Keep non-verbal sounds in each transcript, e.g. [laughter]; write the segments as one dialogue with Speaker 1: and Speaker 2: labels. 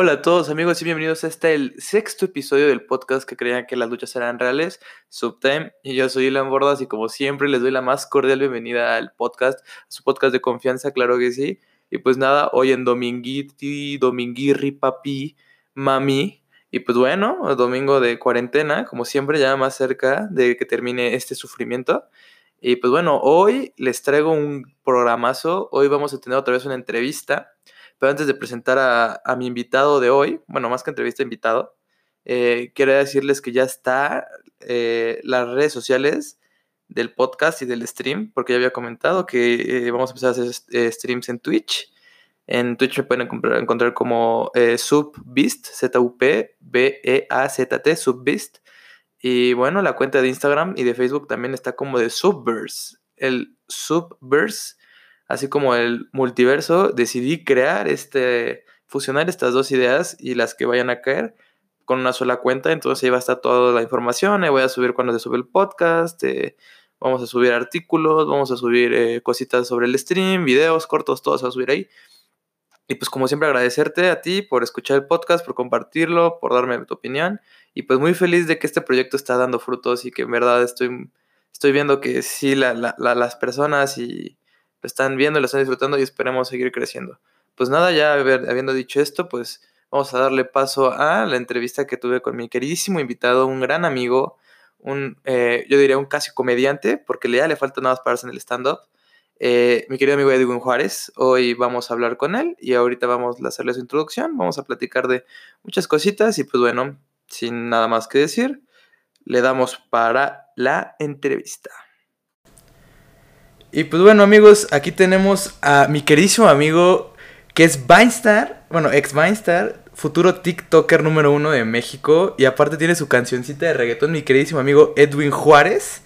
Speaker 1: Hola a todos amigos y bienvenidos a este el sexto episodio del podcast que creían que las luchas eran reales, Subtime, y yo soy Ilan Bordas y como siempre les doy la más cordial bienvenida al podcast, a su podcast de confianza, claro que sí, y pues nada, hoy en Dominguiti, Dominguirri, Papi, Mami, y pues bueno, domingo de cuarentena, como siempre ya más cerca de que termine este sufrimiento, y pues bueno, hoy les traigo un programazo, hoy vamos a tener otra vez una entrevista, pero antes de presentar a, mi invitado de hoy, bueno, más que entrevista, invitado, eh, quiero decirles que ya está eh, las redes sociales del podcast y del stream, porque ya había comentado que eh, vamos a empezar a hacer streams en Twitch. En Twitch me pueden encontrar, encontrar como Subbeast, Z-U-P-B-E-A-Z-T, Subbeast. Y bueno, la cuenta de Instagram y de Facebook también está como de Subverse. El Subverse así como el multiverso, decidí crear este, fusionar estas dos ideas y las que vayan a caer con una sola cuenta, entonces ahí va a estar toda la información, ahí voy a subir cuando se sube el podcast, eh, vamos a subir artículos, vamos a subir eh, cositas sobre el stream, videos cortos, todo se va a subir ahí. Y pues como siempre agradecerte a ti por escuchar el podcast, por compartirlo, por darme tu opinión. Y pues muy feliz de que este proyecto está dando frutos y que en verdad estoy, estoy viendo que sí las personas y, lo están viendo, lo están disfrutando y esperemos seguir creciendo. Pues nada, ya habiendo dicho esto, pues vamos a darle paso a la entrevista que tuve con mi queridísimo invitado, un gran amigo, un, eh, yo diría un casi comediante, porque ya le falta nada más pararse en el stand-up. Eh, mi querido amigo Edwin Juárez, hoy vamos a hablar con él y ahorita vamos a hacerle su introducción, vamos a platicar de muchas cositas y pues bueno, sin nada más que decir, le damos para la entrevista. Y pues bueno, amigos, aquí tenemos a mi queridísimo amigo que es Vinestar, bueno, ex Vinestar, futuro TikToker número uno de México. Y aparte tiene su cancioncita de reggaetón, mi queridísimo amigo Edwin Juárez.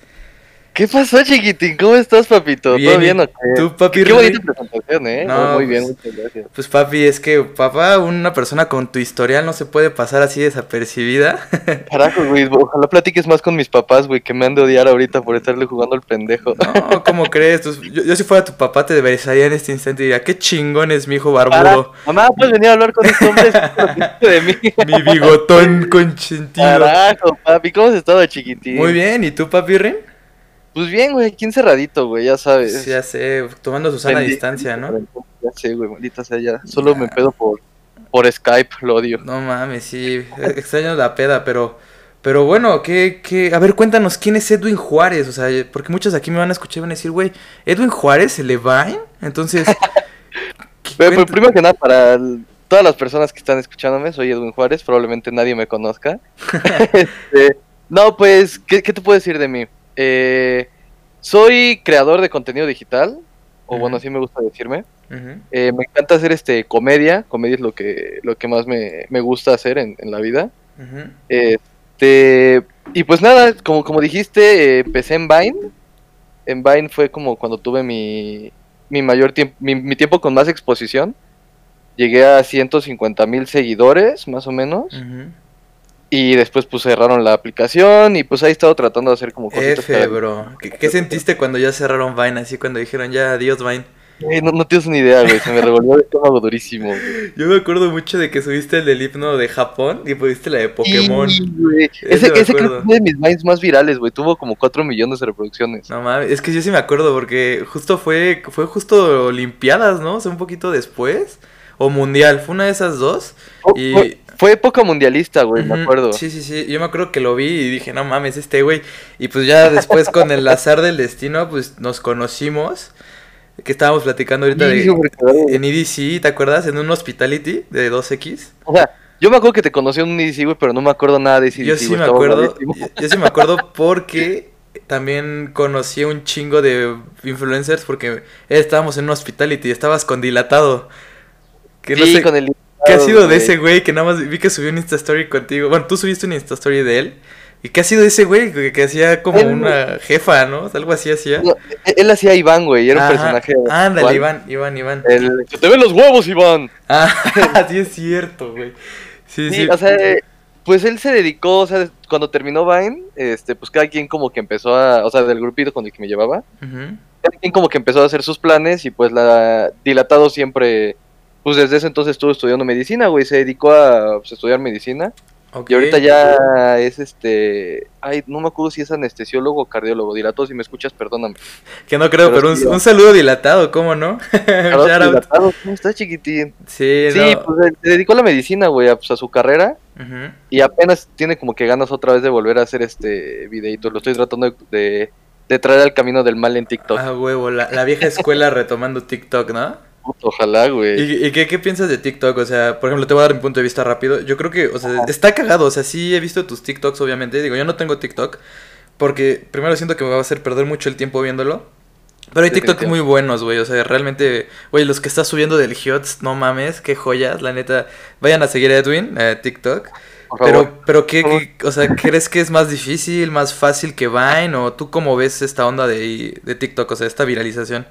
Speaker 2: ¿Qué pasó, chiquitín? ¿Cómo estás, papito?
Speaker 1: ¿Todo bien o qué? ¿Tú, papi?
Speaker 2: Qué bonita presentación, ¿eh? No, muy bien, pues, muchas gracias.
Speaker 1: Pues, papi, es que, papá, una persona con tu historial no se puede pasar así desapercibida. [laughs]
Speaker 2: Carajo, güey, ojalá platiques más con mis papás, güey, que me han de odiar ahorita por estarle jugando al pendejo.
Speaker 1: No, ¿cómo crees? yo, si fuera tu papá te besaría en este instante y diría, qué chingón es mi hijo barbudo.
Speaker 2: Mamá, puedes venir a hablar con estos hombres de mí. [laughs]
Speaker 1: mi bigotón consentido.
Speaker 2: Carajo, papi, ¿cómo has estado, chiquitín?
Speaker 1: Muy bien, ¿y tú, papi Rin?
Speaker 2: Pues bien, güey, aquí encerradito, güey, ya sabes.
Speaker 1: Sí, ya sé, tomando su sana distancia, ¿no?
Speaker 2: Ya sé, güey, maldita sea, ya. Solo me pedo por, por Skype, lo odio.
Speaker 1: No mames, sí, [laughs] extraño la peda, pero... Pero bueno, ¿qué, qué? A ver, cuéntanos, ¿quién es Edwin Juárez? O sea, porque muchos aquí me van a escuchar y van a decir, güey, ¿Edwin Juárez, el Levine? Entonces... [laughs]
Speaker 2: pero, primero que nada, para todas las personas que están escuchándome, soy Edwin Juárez, probablemente nadie me conozca. [laughs] Este, no, pues, ¿qué, ¿qué te puedo decir de mí? Eh, soy creador de contenido digital, o bueno, así me gusta decirme. Eh, me encanta hacer este comedia, comedia es lo que, lo que más me, gusta hacer en, la vida. Este, y pues nada, como, como dijiste, empecé en Vine. En Vine fue como cuando tuve mi, mi mayor tiempo, mi, tiempo con más exposición. Llegué a 150 mil seguidores, más o menos. Y después pues cerraron la aplicación y pues ahí he estado tratando de hacer como
Speaker 1: cositas. F, bro. ¿Qué, sentiste cuando ya cerraron Vine? Así cuando dijeron ya adiós Vine.
Speaker 2: no, no, tienes ni idea, güey. Se me revolvió el estómago durísimo.
Speaker 1: Yo me acuerdo mucho de que subiste el del himno de Japón y pusiste la de Pokémon.
Speaker 2: Ese, ese creo que fue de mis Vines más virales, güey. Tuvo como 4 millones de reproducciones.
Speaker 1: No mames, es que yo sí me acuerdo porque justo fue, fue justo Olimpiadas, ¿no? O sea, un poquito después. O Mundial, fue una de esas dos.
Speaker 2: Oh, y... Fue época mundialista, güey, me acuerdo.
Speaker 1: Sí, sí, sí. Yo me acuerdo que lo vi y dije, no mames, este güey. Y pues ya después con el azar del destino, pues nos conocimos. Que estábamos platicando ahorita de, en EDC, ¿te acuerdas? En un hospitality de 2X.
Speaker 2: O sea, yo me acuerdo que te conocí en un EDC, güey, pero no me acuerdo nada de EDC.
Speaker 1: Yo sí me acuerdo. Yo sí me acuerdo porque también conocí a un chingo de influencers porque estábamos en un hospitality y estabas con dilatado.
Speaker 2: Que sí, con el
Speaker 1: ¿Qué ha sido de ese güey que nada más vi que subió un Insta Story contigo? Bueno, tú subiste un Insta Story de él. ¿Y qué ha sido de ese güey que, hacía como una jefa, ¿no? Algo así hacía.
Speaker 2: E-, él hacía Iván, güey, era un personaje.
Speaker 1: Ándale, Iván, Iván, Iván.
Speaker 2: El... te ven los huevos, Iván!
Speaker 1: Ah, [laughs] sí es cierto, güey. Sí, sí,
Speaker 2: O sea, pues él se dedicó, o sea, cuando terminó Vine, este, pues cada quien como que empezó a, o sea, del grupito con el que me llevaba, cada quien como que empezó a hacer sus planes y pues la dilatado siempre pues desde ese entonces estuvo estudiando medicina, güey, se dedicó a pues, estudiar medicina. Y ahorita ya es este. Ay, no me acuerdo si es anestesiólogo o cardiólogo. Dilatado, si me escuchas, perdóname.
Speaker 1: Que no creo, pero, un, saludo dilatado, ¿cómo no? [laughs]
Speaker 2: dilatado, ¿cómo estás, chiquitín? Sí, sí pues se dedicó a la medicina, güey, a, pues, a su carrera. Y apenas tiene como que ganas otra vez de volver a hacer este videito. Lo estoy tratando de, de, traer al camino del mal en TikTok.
Speaker 1: Ah, huevo, la, la vieja escuela [laughs] retomando TikTok, ¿no?
Speaker 2: Ojalá, güey.
Speaker 1: ¿Y, qué, piensas de TikTok? O sea, por ejemplo, te voy a dar mi punto de vista rápido. Yo creo que, o sea, está cagado. O sea, sí he visto tus TikToks, obviamente. Digo, yo no tengo TikTok. Porque primero siento que me va a hacer perder mucho el tiempo viéndolo. Pero hay TikTok muy buenos, güey. O sea, realmente, güey, los que estás subiendo del HIOTS, no mames, qué joyas, la neta. Vayan a seguir a Edwin, eh, TikTok. pero, pero ¿qué, o sea, crees que es más difícil, más fácil que Vine? ¿O tú cómo ves esta onda de, de TikTok, o sea, esta viralización?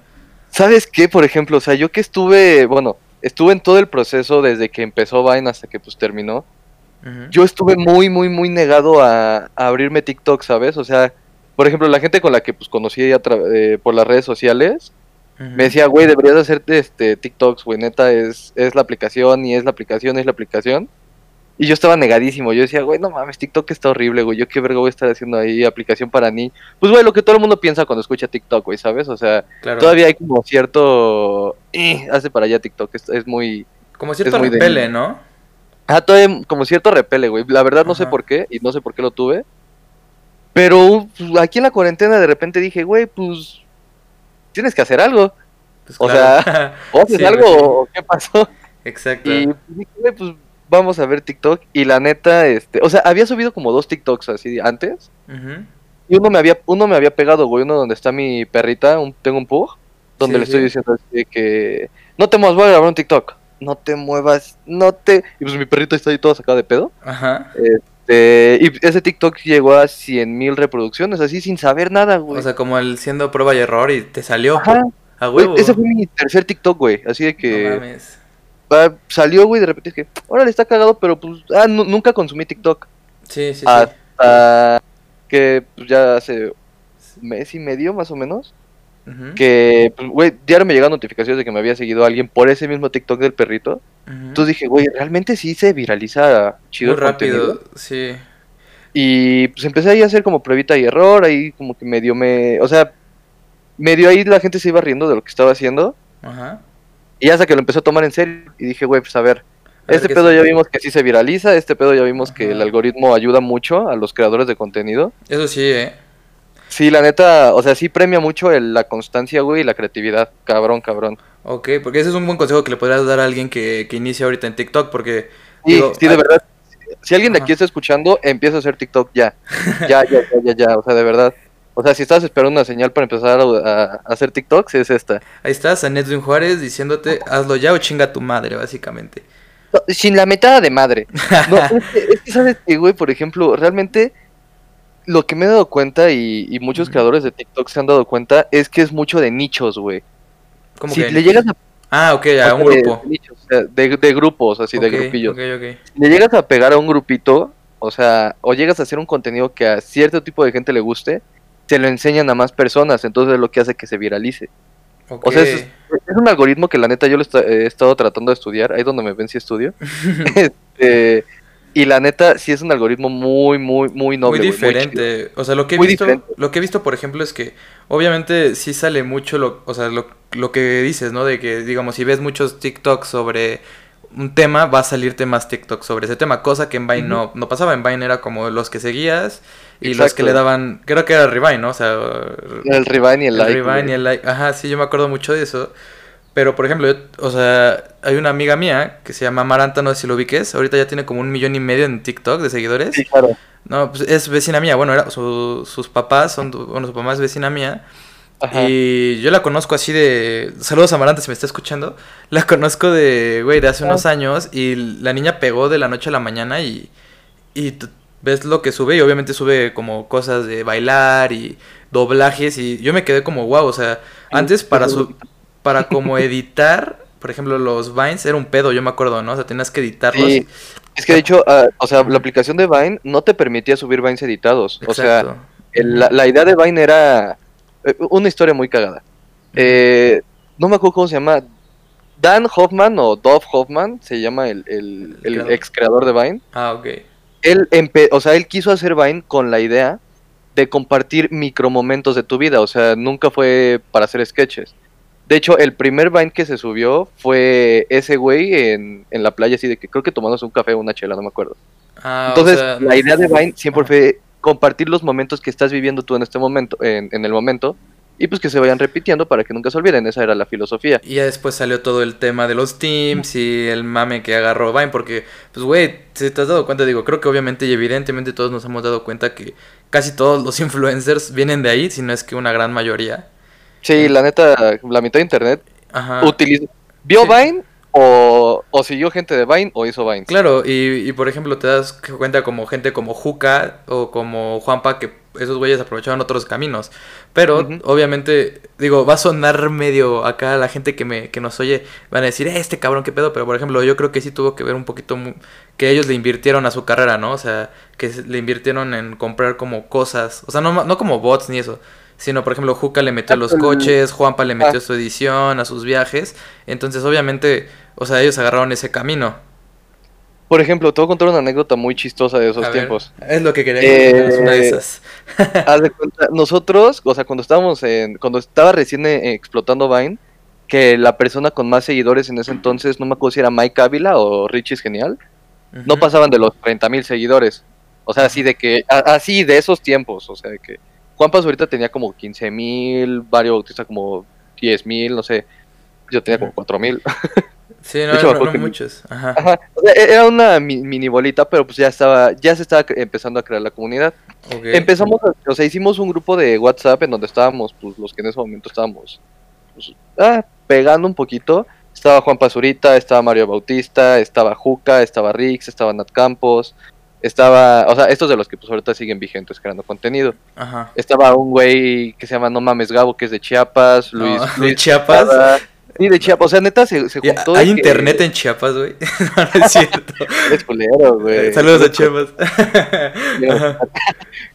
Speaker 2: ¿Sabes qué? Por ejemplo, o sea, yo que estuve, bueno, estuve en todo el proceso desde que empezó Vine hasta que pues terminó. Yo estuve muy, muy, muy negado a, abrirme TikTok, ¿sabes? O sea, por ejemplo, la gente con la que pues conocí ya eh, por las redes sociales, me decía, güey, deberías hacerte este TikToks, güey, neta, es, es la aplicación y es la aplicación, es la aplicación. Y yo estaba negadísimo. Yo decía, güey, no mames, TikTok está horrible, güey. Yo qué verga voy a estar haciendo ahí aplicación para ni. Pues, güey, lo que todo el mundo piensa cuando escucha TikTok, güey, ¿sabes? O sea, todavía hay como cierto. Eh, hace para allá TikTok. Es, muy.
Speaker 1: Como cierto repele, ¿no?
Speaker 2: Ah, todavía como cierto repele, güey. La verdad no sé por qué y no sé por qué lo tuve. Pero pues, aquí en la cuarentena de repente dije, güey, pues. Tienes que hacer algo. Pues o sea, [laughs] o haces algo o qué pasó.
Speaker 1: Exacto.
Speaker 2: Y pues, dije, güey, pues vamos a ver TikTok y la neta, este, o sea, había subido como dos TikToks así antes. Y uno me había, uno me había pegado, güey, uno donde está mi perrita, un, tengo un pug, donde le estoy diciendo así que no te muevas, voy a grabar un TikTok. No te muevas, no te. Y pues mi perrito está ahí todo sacado de pedo.
Speaker 1: Ajá.
Speaker 2: Este, y ese TikTok llegó a 100 mil reproducciones, así sin saber nada, güey.
Speaker 1: O sea, como el siendo prueba y error y te salió. Ajá.
Speaker 2: A huevo. ese fue mi tercer TikTok, güey. Así de que. No mames salió, güey, de repente es que, órale, está cagado, pero pues, ah, nunca consumí TikTok.
Speaker 1: Sí, sí,
Speaker 2: Hasta que pues, ya hace mes y medio, más o menos. Que, pues, güey, diario me llegan notificaciones de que me había seguido alguien por ese mismo TikTok del perrito. Entonces dije, güey, realmente sí se viraliza chido.
Speaker 1: Muy rápido, sí.
Speaker 2: Y pues empecé ahí a hacer como pruebita y error, ahí como que medio me. O sea, medio ahí la gente se iba riendo de lo que estaba haciendo. Ajá. Y hasta que lo empezó a tomar en serio y dije, güey, pues a ver, este pedo ya vimos que sí se viraliza, este pedo ya vimos que el algoritmo ayuda mucho a los creadores de contenido.
Speaker 1: Eso sí, eh.
Speaker 2: Sí, la neta, o sea, sí premia mucho la constancia, güey, y la creatividad. Cabrón, cabrón.
Speaker 1: Ok, porque ese es un buen consejo que le podrías dar a alguien que, que inicia ahorita en TikTok, porque...
Speaker 2: Sí, sí, de verdad. Si alguien de aquí está escuchando, empieza a hacer TikTok ya. [laughs] Ya, ya, ya, ya, ya, o sea, de verdad. O sea, si estás esperando una señal para empezar a, hacer TikToks, es esta.
Speaker 1: Ahí estás, a Edwin Juárez diciéndote, hazlo ya o chinga tu madre, básicamente.
Speaker 2: sin la metada de madre. No, [laughs] es, que, sabes que, güey, por ejemplo, realmente lo que me he dado cuenta y, muchos creadores de TikTok se han dado cuenta es que es mucho de nichos, güey.
Speaker 1: ¿Cómo
Speaker 2: si
Speaker 1: que
Speaker 2: le llegas a...
Speaker 1: Ah, ok, a un grupo.
Speaker 2: De, grupos, así, de grupillos.
Speaker 1: Okay, okay.
Speaker 2: Si le llegas a pegar a un grupito, o sea, o llegas a hacer un contenido que a cierto tipo de gente le guste, se lo enseñan a más personas, entonces es lo que hace que se viralice. O sea, es, un algoritmo que la neta yo lo he estado tratando de estudiar, ahí donde me ven si estudio. [laughs] este, y la neta sí es un algoritmo muy, muy, muy noble.
Speaker 1: Muy diferente. o sea, lo que he visto, lo que he visto, por ejemplo, es que obviamente sí sale mucho lo, o sea, lo, lo que dices, ¿no? De que, digamos, si ves muchos TikToks sobre un tema, va a salirte más TikTok sobre ese tema, cosa que en Vine no, no pasaba. En Vine era como los que seguías y los que le daban, creo que era el Revive, ¿no? O sea,
Speaker 2: el Revive y el, like.
Speaker 1: El Revive y el like. Ajá, sí, yo me acuerdo mucho de eso. Pero, por ejemplo, o sea, hay una amiga mía que se llama Maranta, no sé si lo ubiques. Ahorita ya tiene como un millón y medio en TikTok de seguidores.
Speaker 2: Sí, claro.
Speaker 1: No, pues es vecina mía. Bueno, era, sus papás son, bueno, su mamá es vecina mía. Ajá. Y yo la conozco así de. Saludos a Maranta si me está escuchando. La conozco de, güey, de hace unos años. Y la niña pegó de la noche a la mañana y. Y ves lo que sube y obviamente sube como cosas de bailar y doblajes y yo me quedé como wow, o sea, antes para su para como editar, por ejemplo, los Vines era un pedo, yo me acuerdo, ¿no? O sea, tenías que editarlos. Sí.
Speaker 2: Es que de hecho, ah, o sea, la aplicación de Vine no te permitía subir Vines editados. O sea, la, idea de Vine era una historia muy cagada. Eh, no me acuerdo cómo se llama. Dan Hoffman o Dove Hoffman, se llama el, el, el ex creador de Vine.
Speaker 1: Ah, ok.
Speaker 2: Él, o sea, él quiso hacer Vine con la idea de compartir micromomentos de tu vida, o sea, nunca fue para hacer sketches. De hecho, el primer Vine que se subió fue ese güey en, en la playa, así de que creo que tomándose un café o una chela, no me acuerdo. Ah, Entonces, la idea de Vine siempre fue compartir los momentos que estás viviendo tú en este momento, en, en, el momento, y pues que se vayan repitiendo para que nunca se olviden, esa era la filosofía.
Speaker 1: Y ya después salió todo el tema de los teams y el mame que agarró Vine, porque, pues, güey, si te has dado cuenta, digo, creo que obviamente y evidentemente todos nos hemos dado cuenta que casi todos los [laughs] influencers vienen de ahí, si no es que una gran mayoría.
Speaker 2: Sí, la neta, la mitad de internet utiliza, vio Vine o, o, siguió gente de Vine o hizo Vine.
Speaker 1: Claro, y, y, por ejemplo te das cuenta como gente como Juca o como Juanpa que esos güeyes aprovechaban otros caminos. Pero obviamente, digo, va a sonar medio acá la gente que, me, que nos oye, van a decir, eh, este cabrón, qué pedo. Pero por ejemplo, yo creo que sí tuvo que ver un poquito que ellos le invirtieron a su carrera, ¿no? O sea, que le invirtieron en comprar como cosas. O sea, no, no como bots ni eso sino por ejemplo Juca le metió a los coches, Juanpa le metió a su edición, a sus viajes, entonces obviamente, o sea, ellos agarraron ese camino.
Speaker 2: Por ejemplo, te voy a contar una anécdota muy chistosa de esos tiempos.
Speaker 1: es lo que quería eh, una de esas. [laughs]
Speaker 2: haz de cuenta, nosotros, o sea, cuando estábamos en, cuando estaba recién eh, explotando Vine, que la persona con más seguidores en ese entonces, no me acuerdo si era Mike Ávila o Richie es genial, no pasaban de los 30 mil seguidores. O sea, así de que, así de esos tiempos, o sea, de que Juan Paz ahorita tenía como 15 mil, Mario Bautista como 10 mil, no sé. Yo tenía como 4 mil. [laughs]
Speaker 1: Sí, no, no, muchos. Ajá.
Speaker 2: E-, era una mini bolita, pero pues ya estaba, ya se estaba empezando a crear la comunidad. Empezamos, o sea, hicimos un grupo de WhatsApp en donde estábamos, pues los que en ese momento estábamos pues, ah, pegando un poquito. Estaba Juan Pazurita, estaba Mario Bautista, estaba Juca, estaba Rix, estaba Nat Campos, estaba, o sea, estos de los que pues ahorita siguen vigentes creando contenido. Ajá. Estaba un güey que se llama No Mames Gabo, que es de Chiapas, Luis.
Speaker 1: ¿De Chiapas?
Speaker 2: sí, de Chiapas, o sea, neta se, se
Speaker 1: juntó. ¿Hay internet en Chiapas, güey? [laughs] no, es cierto. [laughs]
Speaker 2: es culero, güey.
Speaker 1: Saludos a Chiapas. [laughs]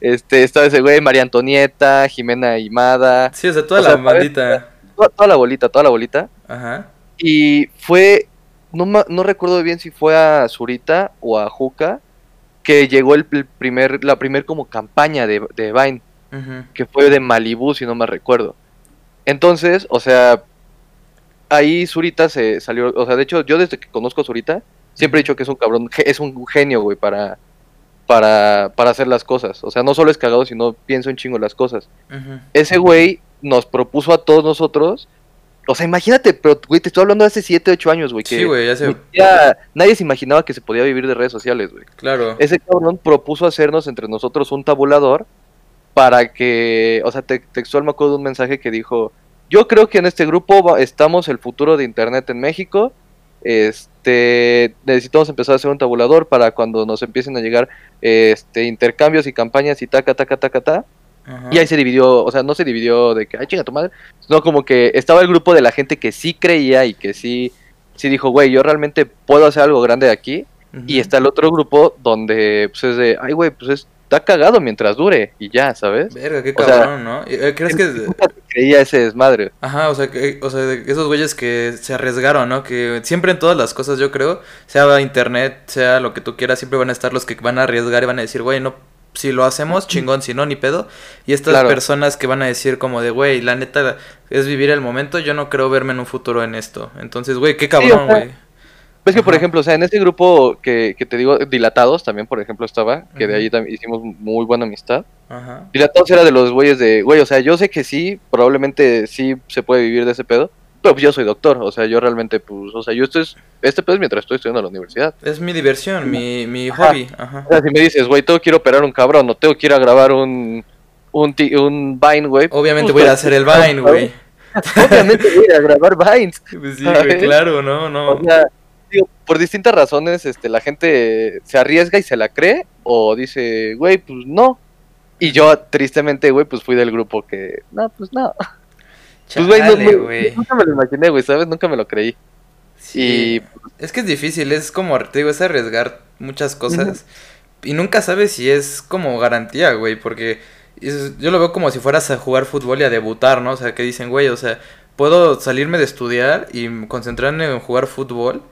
Speaker 2: este, estaba ese güey, María Antonieta, Jimena Imada.
Speaker 1: Sí, o sea, toda la maldita.
Speaker 2: Toda, toda la bolita, toda la bolita. Ajá. Y fue, no, no recuerdo bien si fue a Zurita o a Juca que llegó el, primer, la primer como campaña de, de Vine, que fue de Malibu, si no me recuerdo. Entonces, o sea, ahí Zurita se salió, o sea, de hecho, yo desde que conozco a Zurita, siempre he dicho que es un cabrón, es un genio, güey, para, para, para hacer las cosas. O sea, no solo es cagado, sino pienso en chingo las cosas. Ese güey nos propuso a todos nosotros o sea, imagínate, pero, güey, te estoy hablando de hace 7, 8 años, güey.
Speaker 1: sí, güey, ya
Speaker 2: sé. nadie se imaginaba que se podía vivir de redes sociales, güey.
Speaker 1: Claro.
Speaker 2: Ese cabrón propuso hacernos entre nosotros un tabulador para que, o sea, textual me acuerdo de un mensaje que dijo, yo creo que en este grupo estamos el futuro de Internet en México. Este, necesitamos empezar a hacer un tabulador para cuando nos empiecen a llegar este intercambios y campañas y taca, taca, taca, taca y ahí se dividió, o sea, no se dividió de que, ay, chinga tu madre, sino como que estaba el grupo de la gente que sí creía y que sí, sí dijo, güey, yo realmente puedo hacer algo grande de aquí. Y está el otro grupo donde, pues es de, ay, güey, pues está cagado mientras dure y ya, ¿sabes?
Speaker 1: Verga, qué cabrón, ¿no? Eh, ¿Crees que...?
Speaker 2: Creía ese desmadre.
Speaker 1: Ajá, o sea, que, o sea, esos güeyes que se arriesgaron, ¿no? Que siempre en todas las cosas, yo creo, sea internet, sea lo que tú quieras, siempre van a estar los que van a arriesgar y van a decir, güey, no si lo hacemos, chingón, si no, ni pedo. Y estas personas que van a decir como de, güey, la neta es vivir el momento, yo no creo verme en un futuro en esto. Entonces, güey, qué cabrón, güey.
Speaker 2: ves que, por ejemplo, o sea, en ese grupo que, que, te digo, Dilatados también, por ejemplo, estaba, que de ahí también hicimos muy buena amistad. Ajá. Dilatados era de los güeyes de, güey, o sea, yo sé que sí, probablemente sí se puede vivir de ese pedo, pues yo soy doctor, o sea, yo realmente, pues, o sea, yo estoy, este pues mientras estoy estudiando en la universidad.
Speaker 1: Es mi diversión, mi, mi hobby. Ajá.
Speaker 2: O sea, si me dices, güey, tengo que ir a operar un cabrón, no tengo que ir a grabar un, un, un Vine, güey.
Speaker 1: Obviamente pues, voy a hacer el [laughs] Vine, güey. [laughs]
Speaker 2: Obviamente voy a grabar Vines. [laughs]
Speaker 1: Pues sí, güey, claro, no, no.
Speaker 2: O sea, digo, por distintas razones, este, la gente se arriesga y se la cree, o dice, güey, pues no. Y yo, tristemente, güey, pues fui del grupo que, no, pues no.
Speaker 1: Pues, güey,
Speaker 2: nunca me lo imaginé, güey, ¿sabes? Nunca me lo creí.
Speaker 1: Sí. Es que es difícil, es como, te digo, es arriesgar muchas cosas. Y nunca sabes si es como garantía, güey, porque yo lo veo como si fueras a jugar fútbol y a debutar, ¿no? O sea, que dicen, güey, o sea, puedo salirme de estudiar y concentrarme en jugar fútbol,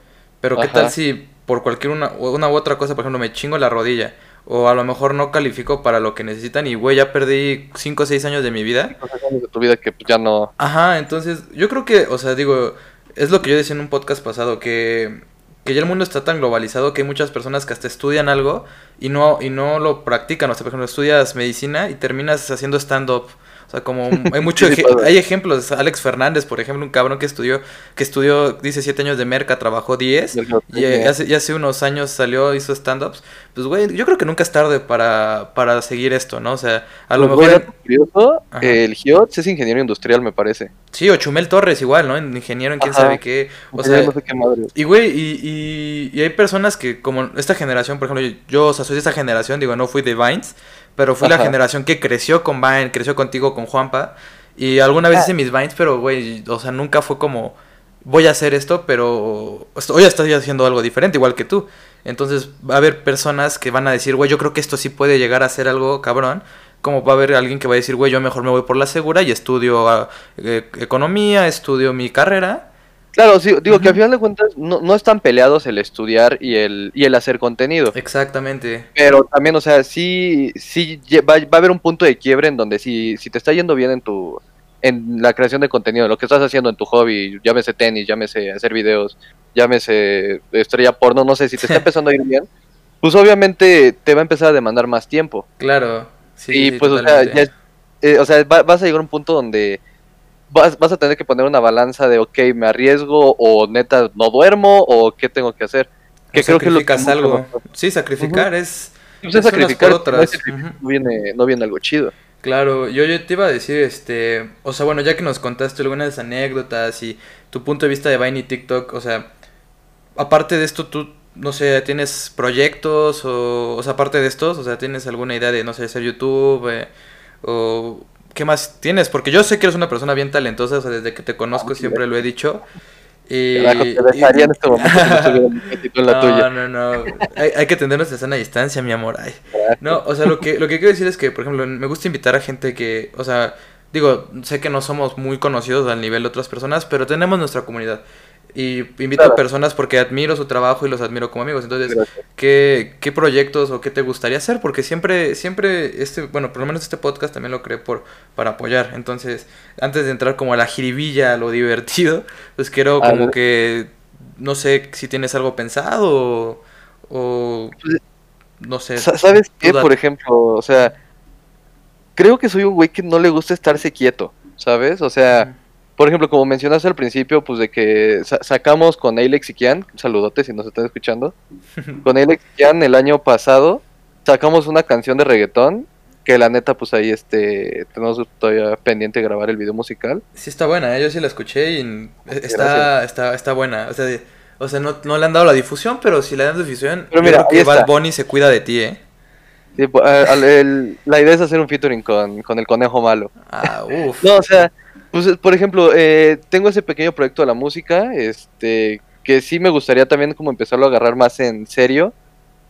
Speaker 1: pero ¿qué tal si por cualquier una, una u otra cosa, por ejemplo, me chingo la rodilla? O a lo mejor no califico para lo que necesitan y, güey, ya perdí 5 o 6 años de mi vida.
Speaker 2: 5 años de tu vida que ya no...
Speaker 1: Ajá, entonces yo creo que, o sea, digo, es lo que yo decía en un podcast pasado, que, que ya el mundo está tan globalizado que hay muchas personas que hasta estudian algo y no, y no lo practican. O sea, por ejemplo, estudias medicina y terminas haciendo stand-up sea, como [laughs] hay mucho hay ejemplos. Alex Fernández, por ejemplo, un cabrón que estudió, que estudió, dice, siete años de merca, trabajó 10, y, hace, hace unos años salió, hizo stand-ups. Pues, güey, yo creo que nunca es tarde para, para seguir esto, ¿no? O sea, a lo pues, mejor...
Speaker 2: Curioso, el GIOTS es ingeniero industrial, me parece.
Speaker 1: Sí, o Chumel Torres igual, ¿no? Ingeniero en quién sabe qué. O sea, no sé qué madre. Y, güey, y, y, hay personas que, como esta generación, por ejemplo, yo, o sea, soy de esta generación, digo, no fui de Vines, pero fui la generación que creció con Vine, creció contigo con Juanpa. Y alguna vez ah. hice mis Vines, pero, güey, o sea, nunca fue como, voy a hacer esto, pero hoy estoy haciendo algo diferente, igual que tú. Entonces va a haber personas que van a decir, güey, yo creo que esto sí puede llegar a ser algo cabrón. Como va a haber alguien que va a decir, güey, yo mejor me voy por la segura y estudio ah, eh, economía, estudio mi carrera
Speaker 2: Claro, sí, digo que al final de cuentas no, no, están peleados el estudiar y el, y el hacer contenido.
Speaker 1: Exactamente.
Speaker 2: Pero también, o sea, sí, sí va, va, a haber un punto de quiebre en donde si, si te está yendo bien en tu en la creación de contenido, lo que estás haciendo en tu hobby, llámese tenis, llámese hacer videos, llámese estrella porno, no sé, si te está [laughs] empezando a ir bien, pues obviamente te va a empezar a demandar más tiempo.
Speaker 1: Claro,
Speaker 2: sí. Y pues, o sea, ya, eh, o sea vas a llegar a un punto donde vas, vas a tener que poner una balanza de, ok, me arriesgo o neta no duermo o qué tengo que hacer.
Speaker 1: Que creo que lo algo. Sí, sacrificar es...
Speaker 2: Pues es sacrificar, otras. No, viene, no viene algo chido.
Speaker 1: Claro, yo, yo te iba a decir, este, o sea, bueno, ya que nos contaste algunas anécdotas y tu punto de vista de Vine y TikTok, o sea, aparte de esto, tú, no sé, tienes proyectos o, o sea, aparte de estos, o sea, tienes alguna idea de, no sé, hacer YouTube eh, o ¿Qué más tienes? Porque yo sé que eres una persona bien talentosa, o sea, desde que te conozco ah, siempre lo he dicho. Y, no, [laughs] no, no, hay, hay, que tenernos a sana distancia, mi amor. No, o sea, lo que, lo que quiero decir es que, por ejemplo, me gusta invitar a gente que, o sea, digo, sé que no somos muy conocidos al nivel de otras personas, pero tenemos nuestra comunidad. Y invito a personas porque admiro su trabajo y los admiro como amigos. Entonces, ¿qué, ¿qué, proyectos o qué te gustaría hacer? Porque siempre, siempre, este, bueno, por lo menos este podcast también lo creé por, para apoyar. Entonces, antes de entrar como a la jiribilla, a lo divertido, pues quiero como que, no sé si tienes algo pensado o, pues, no sé.
Speaker 2: ¿Sabes qué? Por ejemplo, o sea, creo que soy un güey que no le gusta estarse quieto, ¿sabes? O sea por ejemplo, como mencionaste al principio, pues de que sacamos con Alex y Kian, saludote si nos están escuchando, [laughs] con Alex y Kian el año pasado sacamos una canción de reggaetón que la neta pues ahí este tenemos todavía pendiente de grabar el video musical.
Speaker 1: Sí está buena, ¿eh? yo sí la escuché y está está está buena, o sea, o sea no, no, le han dado la difusión, pero si le dan difusión, pero mira, creo que Bad Bunny se cuida de ti, ¿eh?
Speaker 2: Sí, pues, la idea es hacer un featuring con, con el conejo malo.
Speaker 1: Ah, [laughs] uff.
Speaker 2: no, o sea, pues, por ejemplo, eh, tengo ese pequeño proyecto de la música, este, que sí me gustaría también como empezarlo a agarrar más en serio.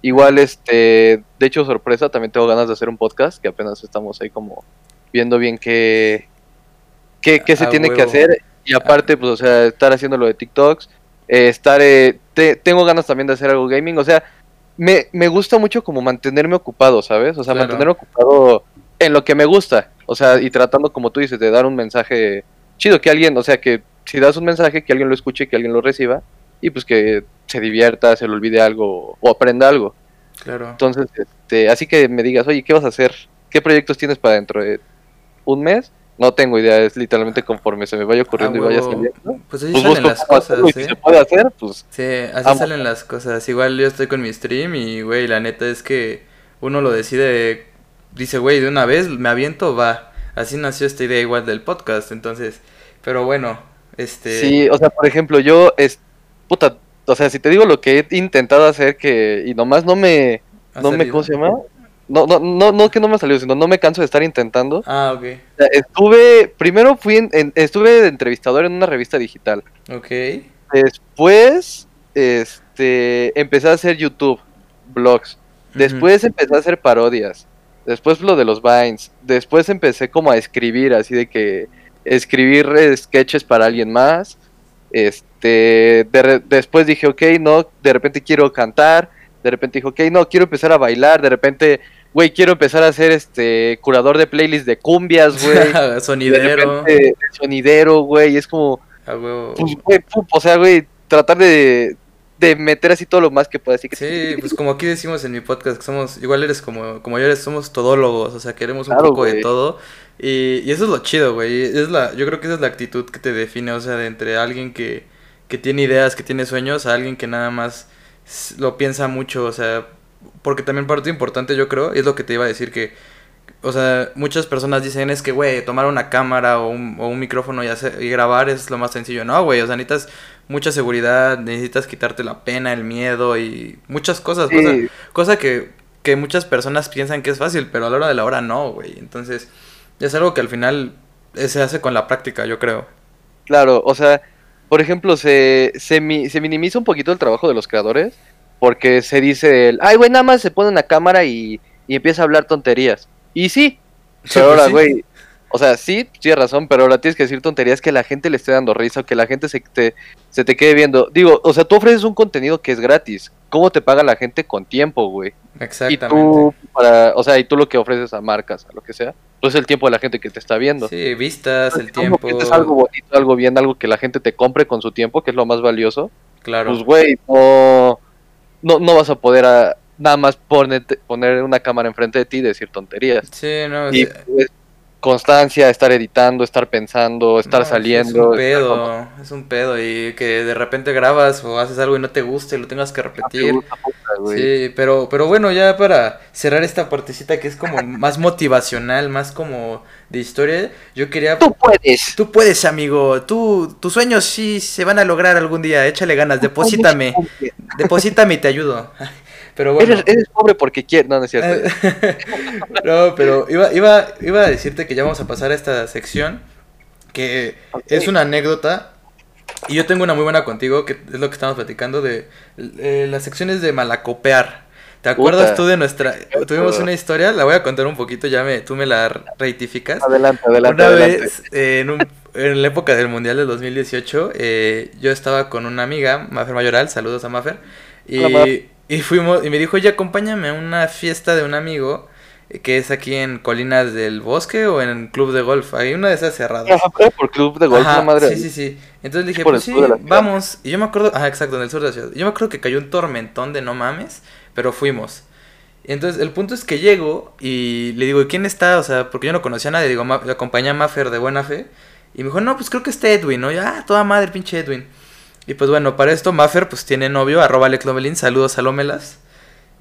Speaker 2: Igual, este, de hecho, sorpresa, también tengo ganas de hacer un podcast, que apenas estamos ahí como viendo bien qué, qué, se tiene que hacer. Y aparte, pues, o sea, estar haciendo lo de TikToks, eh, estar, eh, tengo ganas también de hacer algo gaming, o sea, me, me gusta mucho como mantenerme ocupado, ¿sabes? O sea, mantenerme ocupado en lo que me gusta. O sea, y tratando, como tú dices, de dar un mensaje chido, que alguien, o sea, que si das un mensaje, que alguien lo escuche, que alguien lo reciba, y pues que se divierta, se le olvide algo o aprenda algo.
Speaker 1: Claro.
Speaker 2: Entonces, este, así que me digas, oye, ¿qué vas a hacer? ¿Qué proyectos tienes para dentro de un mes? No tengo idea, es literalmente conforme se me vaya ocurriendo y vaya saliendo.
Speaker 1: Pues así pues salen las cosas,
Speaker 2: ¿eh? se puede hacer, pues.
Speaker 1: Sí, así salen las cosas. Igual yo estoy con mi stream y, güey, la neta es que uno lo decide dice, güey, de una vez me aviento, va. Así nació esta idea igual del podcast, entonces, pero bueno, este...
Speaker 2: Sí, o sea, por ejemplo, yo, es, puta, o sea, si te digo lo que he intentado hacer que, y nomás no me, no me, ¿cómo se llama? No, no, no, no que no me salió, sino no me canso de estar intentando.
Speaker 1: Ah, ok.
Speaker 2: estuve, primero fui, en, estuve de entrevistador en una revista digital.
Speaker 1: Ok.
Speaker 2: Después, este, empecé a hacer YouTube, blogs. Después empecé a hacer parodias. Después lo de los Vines. Después empecé como a escribir, así de que escribir sketches para alguien más. Este, después dije, ok, no, de repente quiero cantar. De repente dije, ok, no, quiero empezar a bailar. De repente, güey, quiero empezar a ser este curador de playlists de cumbias, [laughs] güey.
Speaker 1: sonidero.
Speaker 2: sonidero, güey. Es como, güey, o sea, güey, tratar de, de meter así todo lo más que pueda. Así que...
Speaker 1: Sí, pues como aquí decimos en mi podcast, que somos, igual eres como, como yo eres, somos todólogos, o sea, queremos un poco de todo. Y, y, eso es lo chido, güey. Es la, yo creo que esa es la actitud que te define, o sea, de entre alguien que, que tiene ideas, que tiene sueños, a alguien que nada más lo piensa mucho, o sea, porque también parte importante yo creo, es lo que te iba a decir que o sea, muchas personas dicen es que, güey, tomar una cámara o un, o un micrófono y, hacer, y grabar es lo más sencillo. No, güey, o sea, necesitas mucha seguridad, necesitas quitarte la pena, el miedo y muchas cosas. Cosa, que, que, muchas personas piensan que es fácil, pero a la hora de la hora no, güey. Entonces, es algo que al final se hace con la práctica, yo creo.
Speaker 2: Claro, o sea, por ejemplo, se, se, se minimiza un poquito el trabajo de los creadores porque se dice, el, ay, güey, nada más se pone una cámara y, y empieza a hablar tonterías. Y sí, pero ahora, güey, o sea, sí, tienes razón, pero ahora tienes que decir tonterías que la gente le esté dando risa o que la gente se te, se te quede viendo. Digo, o sea, tú ofreces un contenido que es gratis. ¿Cómo te paga la gente con tiempo, güey?
Speaker 1: Exactamente.
Speaker 2: Y tú, para, o sea, y tú lo que ofreces a marcas, a lo que sea, pues el tiempo de la gente que te está viendo.
Speaker 1: Sí, vistas, el tiempo.
Speaker 2: Es algo bonito, algo bien, algo que la gente te compre con su tiempo, que es lo más valioso.
Speaker 1: Claro.
Speaker 2: Pues, güey, no, no, no vas a poder a, nada más poner, poner una cámara enfrente de ti y decir tonterías.
Speaker 1: Sí, no,
Speaker 2: y, pues, constancia, estar editando, estar pensando, estar saliendo.
Speaker 1: Es un pedo, es un pedo y que de repente grabas o haces algo y no te gusta y lo tengas que repetir. sí, pero, pero bueno, ya para cerrar esta partecita que es como [laughs] más motivacional, más como de historia, yo quería...
Speaker 2: Tú puedes.
Speaker 1: Tú puedes, amigo. Tú, tus sueños sí se van a lograr algún día. Échale ganas, deposítame. Deposítame y te ayudo. [laughs] Pero bueno.
Speaker 2: Eres, pobre porque quieres. No, no es cierto. [laughs]
Speaker 1: no, pero iba, iba, iba a decirte que ya vamos a pasar a esta sección. Que es una anécdota. Y yo tengo una muy buena contigo, que es lo que estamos platicando de eh, las secciones de malacopear. ¿Te acuerdas tú de nuestra... Tuvimos una historia, la voy a contar un poquito, ya me, tú me la reitificas.
Speaker 2: Adelante, adelante.
Speaker 1: Una vez, en, un, en, la época del Mundial del 2018, eh, yo estaba con una amiga, Mafer Mayoral, saludos a Mafer, y, y fuimos, y me dijo, oye, acompáñame a una fiesta de un amigo eh, que es aquí en Colinas del Bosque o en Club de Golf. Hay una de esas cerradas.
Speaker 2: por Club de Golf,
Speaker 1: madre. Sí, sí, sí. Entonces dije, pues sí, vamos. Y yo me acuerdo, ajá, exacto, en el sur de la ciudad. Yo me acuerdo que cayó un tormentón de no mames, pero fuimos. Entonces, el punto es que llego y le digo, ¿quién está? O sea, porque yo no conocía a nadie. Digo, le acompañé a Maffer de buena fe. Y me dijo, no, pues creo que está Edwin, ¿no? ya, ah, toda madre, pinche Edwin. Y pues bueno, para esto Maffer pues tiene novio, arroba Alex Lomelín, saludos a Lomelas.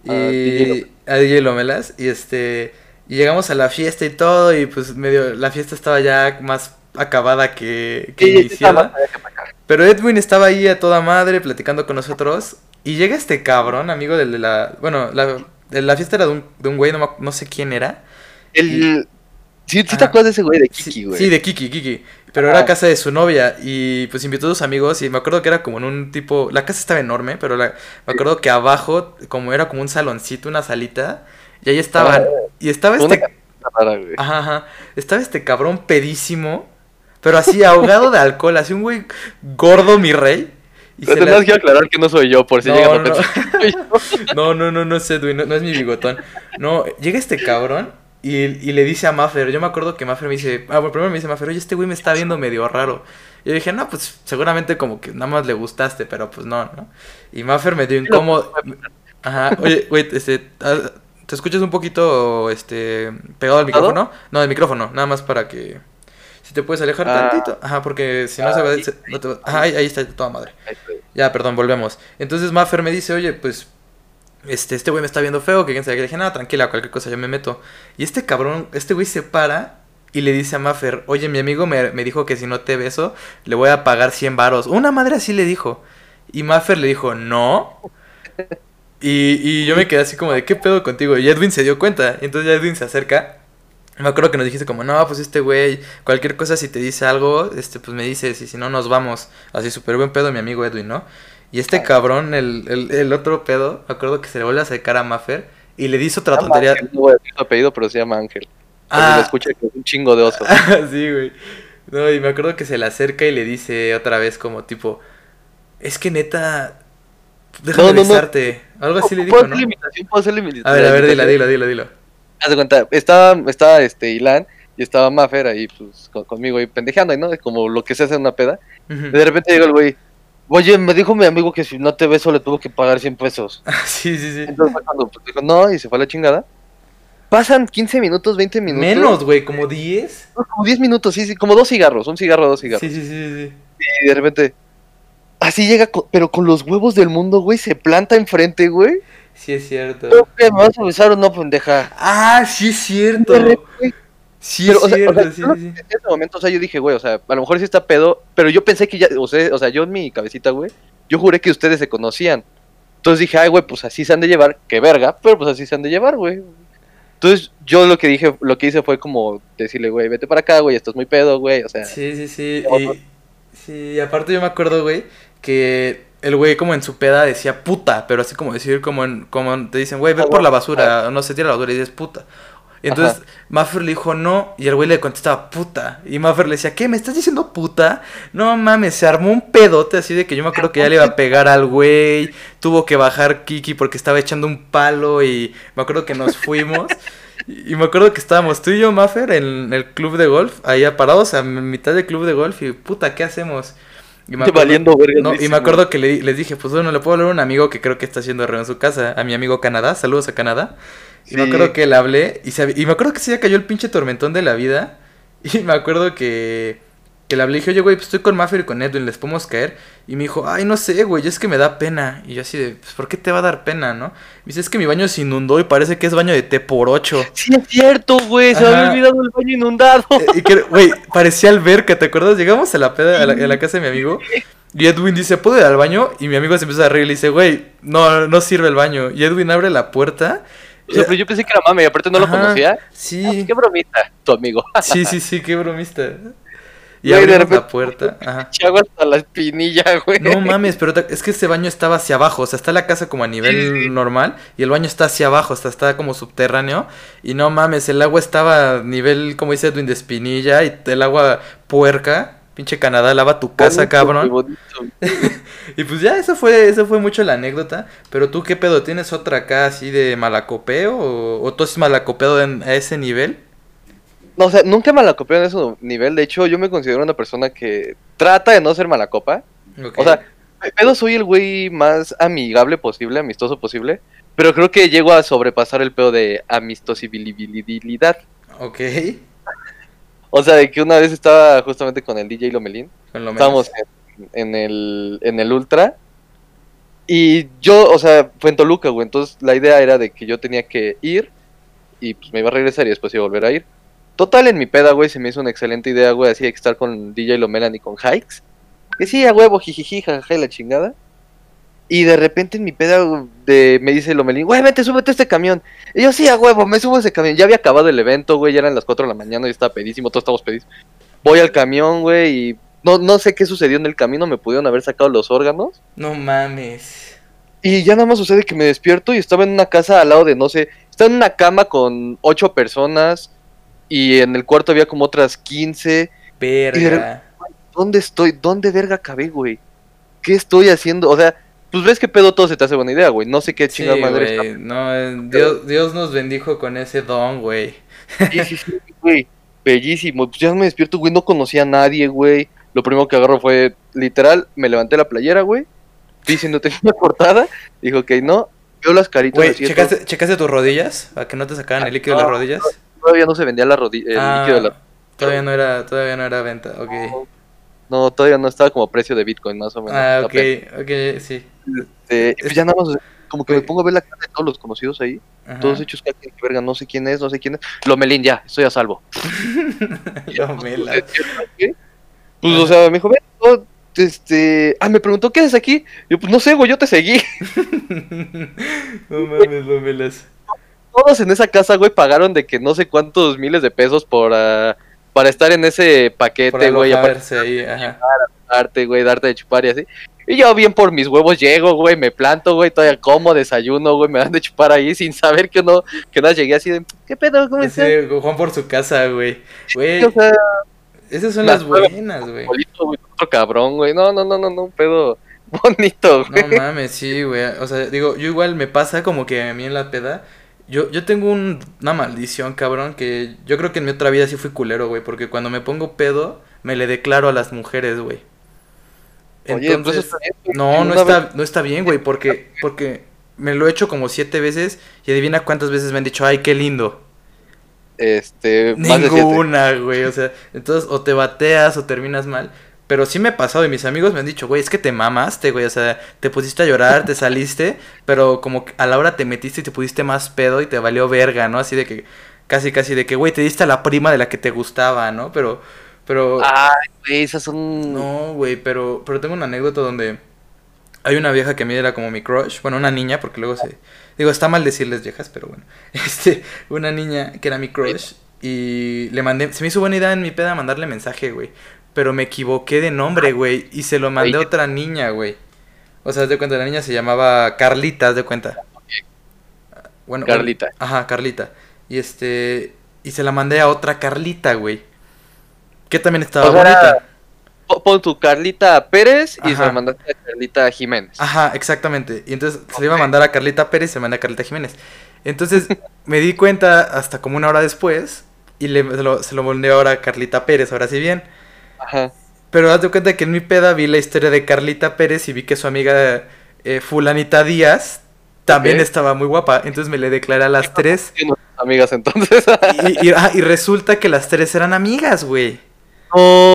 Speaker 1: Y a DJ Lomelas. Y este. Y llegamos a la fiesta y todo. Y pues medio. La fiesta estaba ya más acabada que, que iniciada. Pero Edwin estaba ahí a toda madre platicando con nosotros. Y llega este cabrón, amigo del de la. Bueno, la, la fiesta era de un, de un güey, no, no sé quién era.
Speaker 2: El. Sí, sí te acuerdas de ese güey de Kiki, güey.
Speaker 1: Sí, de Kiki, Kiki. Pero era casa de su novia y pues invitó a sus amigos y me acuerdo que era como en un tipo... La casa estaba enorme, pero me acuerdo que abajo como era como un saloncito, una salita y ahí estaban. Ah, y estaba este... Ajá, ajá. Estaba este cabrón pedísimo, pero así ahogado de alcohol, así un güey gordo, mi rey.
Speaker 2: Y pero tenés que aclarar que no soy yo, por si no, llegan a
Speaker 1: no. no, [laughs] no, no, no es Edwin, no, no es mi bigotón. No, llega este cabrón y, y, le dice a Maffer, yo me acuerdo que Maffer me dice, ah, bueno, primero me dice Maffer, oye, este güey me está viendo medio raro. Y yo dije, no, pues seguramente como que nada más le gustaste, pero pues no, ¿no? Y Maffer me dio incómodo. Ajá, oye, güey, este, ah, ¿te escuchas un poquito, este, pegado al micrófono? No, del micrófono, nada más para que, si te puedes alejar ah. tantito. Ajá, porque si no se va, no te Ajá, ahí, ahí está toda madre. Ya, perdón, volvemos. Entonces Maffer me dice, oye, pues este, este güey me está viendo feo, que quién sabe, que le dije, nada, tranquila, cualquier cosa yo me meto. Y este cabrón, este güey se para y le dice a Maffer, oye, mi amigo me, dijo que si no te beso, le voy a pagar 100 varos. Una madre así le dijo. Y Maffer le dijo, no. Y, y yo me quedé así como de, ¿qué pedo contigo? Y Edwin se dio cuenta. Y entonces Edwin se acerca. Me acuerdo que nos dijiste como, no, pues este güey, cualquier cosa si te dice algo, este, pues me dices, y si no nos vamos. Así súper buen pedo mi amigo Edwin, ¿no? Y este ah. cabrón, el, el, el, otro pedo, me acuerdo que se le vuelve a acercar a Maffer y le dice otra tontería.
Speaker 2: Ángel, no voy a decir su apellido, pero se llama Ángel. Ah. escucha que es un chingo de oso. [laughs]
Speaker 1: sí, güey. No, y me acuerdo que se le acerca y le dice otra vez como tipo, es que neta, déjame
Speaker 2: No, no, no.
Speaker 1: besarte. Algo así le
Speaker 2: ¿Puedo
Speaker 1: dijo, ¿no?
Speaker 2: la imitación? ¿Puedo hacer la imitación?
Speaker 1: A ver, a ver, dilo, dilo, dilo, dilo.
Speaker 2: Haz de cuenta, estaba, estaba este, Ilan y estaba Maffer ahí, pues, con- conmigo ahí pendejeando, ¿no? Como lo que se hace en una peda. Y de repente llega el güey, oye, me dijo mi amigo que si no te beso le tuvo que pagar 100 pesos. [laughs]
Speaker 1: sí, sí, sí.
Speaker 2: Entonces fue cuando pues, dijo, no, y se fue a la chingada. Pasan 15 minutos, 20 minutos.
Speaker 1: Menos, güey, como 10.
Speaker 2: No, Como 10 minutos, sí, sí, como dos cigarros, un cigarro, dos cigarros.
Speaker 1: Sí, sí, sí, sí.
Speaker 2: Y de repente, así llega, con- pero con los huevos del mundo, güey, se planta enfrente, güey.
Speaker 1: Sí, es cierto.
Speaker 2: ¿Tú qué, ¿Me vas a besar o no, pendeja?
Speaker 1: Ah, sí, es cierto.
Speaker 2: De repente,
Speaker 1: Sí,
Speaker 2: Pero,
Speaker 1: es
Speaker 2: o sea, o
Speaker 1: cierto,
Speaker 2: sea,
Speaker 1: sí,
Speaker 2: yo
Speaker 1: sí, sí.
Speaker 2: En ese momento, o sea, yo dije, güey, o sea, a lo mejor sí está pedo, pero yo pensé que ya, o sea, o sea, yo en mi cabecita, güey, yo juré que ustedes se conocían. Entonces dije, ay, güey, pues así se han de llevar, qué verga, pero pues así se han de llevar, güey. Entonces yo lo que dije, lo que hice fue como decirle, güey, vete para acá, güey, estás muy pedo, güey, o sea,
Speaker 1: Sí, sí, sí. Y, sí, aparte yo me acuerdo, güey, que el güey como en su peda decía puta, pero así como decir, como, en, como te dicen, güey, ve
Speaker 2: Ah,
Speaker 1: por la basura, no se tira la basura y dices puta. Entonces Maffer le dijo no, y el güey le contestaba puta. Y Maffer le decía, ¿qué? ¿Me estás diciendo puta? No mames, se armó un pedote así de que yo me acuerdo que ya le iba a pegar al güey. Tuvo que bajar Kiki porque estaba echando un palo y me acuerdo que nos fuimos. Y me acuerdo que estábamos tú y yo, Maffer, en el club de golf, ahí parados a mitad del club de golf y puta, ¿qué hacemos? Y me [laughs] no, y me acuerdo que le- les dije, pues bueno, le puedo hablar a un amigo que creo que está haciendo reo en su casa, a mi amigo Canadá, saludos a Canadá. Y me
Speaker 2: Sí.
Speaker 1: acuerdo que le hablé y, se- y me acuerdo que se ya cayó el pinche tormentón de la vida. [laughs] Y me acuerdo que, que le hablé y dije, oye, güey, pues estoy con Maffer y con Edwin, ¿les podemos caer? Y me dijo, ay, no sé, güey, es que me da pena. Y yo así de, pues, ¿por qué te va a dar pena, no? Me dice, es que mi baño se inundó y parece que es baño de té por ocho.
Speaker 2: sí es cierto, güey, se había olvidado el baño inundado.
Speaker 1: Eh, y que, güey, [laughs] parecía alberca, ¿te acuerdas? Llegamos a la peda, a la, a la casa de mi amigo. Y Edwin dice, ¿puedo ir al baño? Y mi amigo se empieza a reír y le dice, güey, no, no sirve el baño. Y Edwin abre la puerta.
Speaker 2: O sea, pero yo pensé que era mame y aparte no lo conocía. Ah,
Speaker 1: Sí,
Speaker 2: qué bromita, tu amigo.
Speaker 1: sí, sí, sí, qué bromista. Y
Speaker 2: Güey,
Speaker 1: abrimos la puerta. [laughs] Ajá.
Speaker 2: Hasta la espinilla, güey.
Speaker 1: No mames, pero es que ese baño estaba hacia abajo, o sea, está la casa como a nivel normal y el baño está hacia abajo, o sea, está como subterráneo y no mames, el agua estaba a nivel, como dice Edwin, de espinilla y el agua puerca, pinche Canadá, lava tu casa,
Speaker 2: Bonito,
Speaker 1: cabrón. [laughs] Y pues ya, eso fue, eso fue mucho la anécdota, pero tú qué pedo, ¿tienes otra acá así de malacopeo o, o tú has malacopeado en- a ese nivel?
Speaker 2: No, o sea, nunca malacopeo en ese nivel. De hecho, yo me considero una persona que trata de no ser malacopa. O sea, pedo soy el güey más amigable posible, amistoso posible. Pero creo que llego a sobrepasar el pedo de amistosibilidad.
Speaker 1: ok,
Speaker 2: O sea, de que una vez estaba justamente con el DJ Lomelín.
Speaker 1: con lo menos.
Speaker 2: Estábamos en, en el, en el Ultra. Y yo, o sea, fue en Toluca, güey. Entonces la idea era de que yo tenía que ir y pues me iba a regresar y después iba a volver a ir. Total, en mi peda, güey, se me hizo una excelente idea, güey, así de que estar con DJ Lomelan y con Hikes. Que sí, a huevo, jijiji, jajaja, y la chingada. Y de repente en mi peda de, me dice Lomelín, güey, vete, súbete a este camión. Y yo, sí, a huevo, me subo a ese camión. Ya había acabado el evento, güey, ya eran las 4 de la mañana y estaba pedísimo, todos estamos pedísimos. Voy al camión, güey, y no, no sé qué sucedió en el camino, me pudieron haber sacado los órganos.
Speaker 1: No mames.
Speaker 2: Y ya nada más sucede que me despierto y estaba en una casa al lado de, no sé, estaba en una cama con ocho personas y en el cuarto había como otras 15.
Speaker 1: Verga.
Speaker 2: ¿Dónde estoy? ¿Dónde verga acabé, güey? ¿Qué estoy haciendo? O sea, pues ves que pedo todo se te hace buena idea, güey. No sé qué
Speaker 1: Sí,
Speaker 2: chingada madre
Speaker 1: güey. No, eh, Dios, Dios nos bendijo con ese don, güey.
Speaker 2: está. Sí, sí, sí, güey. Bellísimo. Pues ya me despierto, güey. No conocía a nadie, güey. Lo primero que agarro fue, literal, me levanté la playera, güey. No tenía una cortada. Dijo, ok, no. Veo las caritas
Speaker 1: Güey, ¿checaste, ¿checaste tus rodillas? Para que no te sacaran el líquido de las
Speaker 2: no,
Speaker 1: rodillas.
Speaker 2: Todavía no se vendía la rodi- el
Speaker 1: Ah,
Speaker 2: líquido de la...
Speaker 1: Todavía no era, todavía no era venta, ok.
Speaker 2: No, todavía no estaba como precio de Bitcoin, más o menos.
Speaker 1: Ah, ok, ok, sí.
Speaker 2: Este, pues ya nada más, como que me pongo a ver la cara de todos los conocidos ahí.
Speaker 1: Ajá.
Speaker 2: Todos hechos que verga, no sé quién es, no sé quién es. Lomelín, ya, estoy a salvo. [laughs]
Speaker 1: Lo mela. [laughs]
Speaker 2: Pues, o sea, me dijo, ven, no, este... Ah, me preguntó, ¿qué haces aquí? Yo, pues, no sé, güey, yo te seguí. [laughs]
Speaker 1: no mames, lo melas.
Speaker 2: Todos en esa casa, güey, pagaron de que no sé cuántos miles de pesos por... ah, para estar en ese paquete, güey, aparte
Speaker 1: ahí, ajá.
Speaker 2: darte, güey, darte de chupar y así. Y yo bien por mis huevos llego, güey, me planto, güey, todavía como, desayuno, güey, me dan de chupar ahí sin saber que no, que no llegué así de, ¿qué pedo? ¿Cómo estás?
Speaker 1: Ese Juan por su casa, güey. Güey,
Speaker 2: O sea,
Speaker 1: Esas son las, buenas, güey.
Speaker 2: Otro cabrón, güey. No, no, no, no, no, un pedo bonito,
Speaker 1: güey. No mames, sí, güey. O sea, digo, yo igual me pasa como que a mí en la peda. Yo, yo tengo una maldición, cabrón, que yo creo que en mi otra vida sí fui culero, güey. Porque cuando me pongo pedo, me le declaro a las mujeres, güey. Entonces, no, no está, no está bien, güey, porque, porque me lo he hecho como siete veces y adivina cuántas veces me han dicho, ay, qué lindo.
Speaker 2: Este,
Speaker 1: Ninguna, güey, o sea, entonces o te bateas o terminas mal. Pero sí me ha pasado y mis amigos me han dicho, güey, es que te mamaste, güey, o sea, te pusiste a llorar, te saliste, pero como a la hora te metiste y te pusiste más pedo y te valió verga, ¿no? Así de que, casi, casi de que, güey, te diste a la prima de la que te gustaba, ¿no? Pero, pero...
Speaker 2: Ay, güey, esas son...
Speaker 1: No, güey, pero, pero tengo una anécdota donde hay una vieja que a mí era como mi crush, bueno, una niña, porque luego se... Digo, está mal decirles viejas, pero bueno. [laughs] Este, una niña que era mi crush y le mandé... Se me hizo buena idea en mi peda mandarle mensaje, güey. Pero me equivoqué de nombre, güey, y se lo mandé a otra niña, güey. O sea, de cuenta, la niña se llamaba Carlita, de cuenta.
Speaker 2: Bueno, Carlita.
Speaker 1: ajá, Carlita. Y este... Y se la mandé a otra Carlita, güey. Que también estaba bonita
Speaker 2: pon tu Carlita Pérez y se la mandaste a Carlita Jiménez.
Speaker 1: Ajá, exactamente. Y entonces se le iba a mandar a Carlita Pérez y se manda a Carlita Jiménez. Entonces [laughs] me di cuenta hasta como una hora después y le, se lo, se ahora a Carlita Pérez, ahora sí bien. Ajá. Pero haz de cuenta que en mi peda vi la historia de Carlita Pérez y vi que su amiga eh, Fulanita Díaz también estaba muy guapa. Entonces me le declaré a las tres.
Speaker 2: Amigas entonces.
Speaker 1: y, y, y, resulta que las tres eran amigas, güey.
Speaker 2: Oh.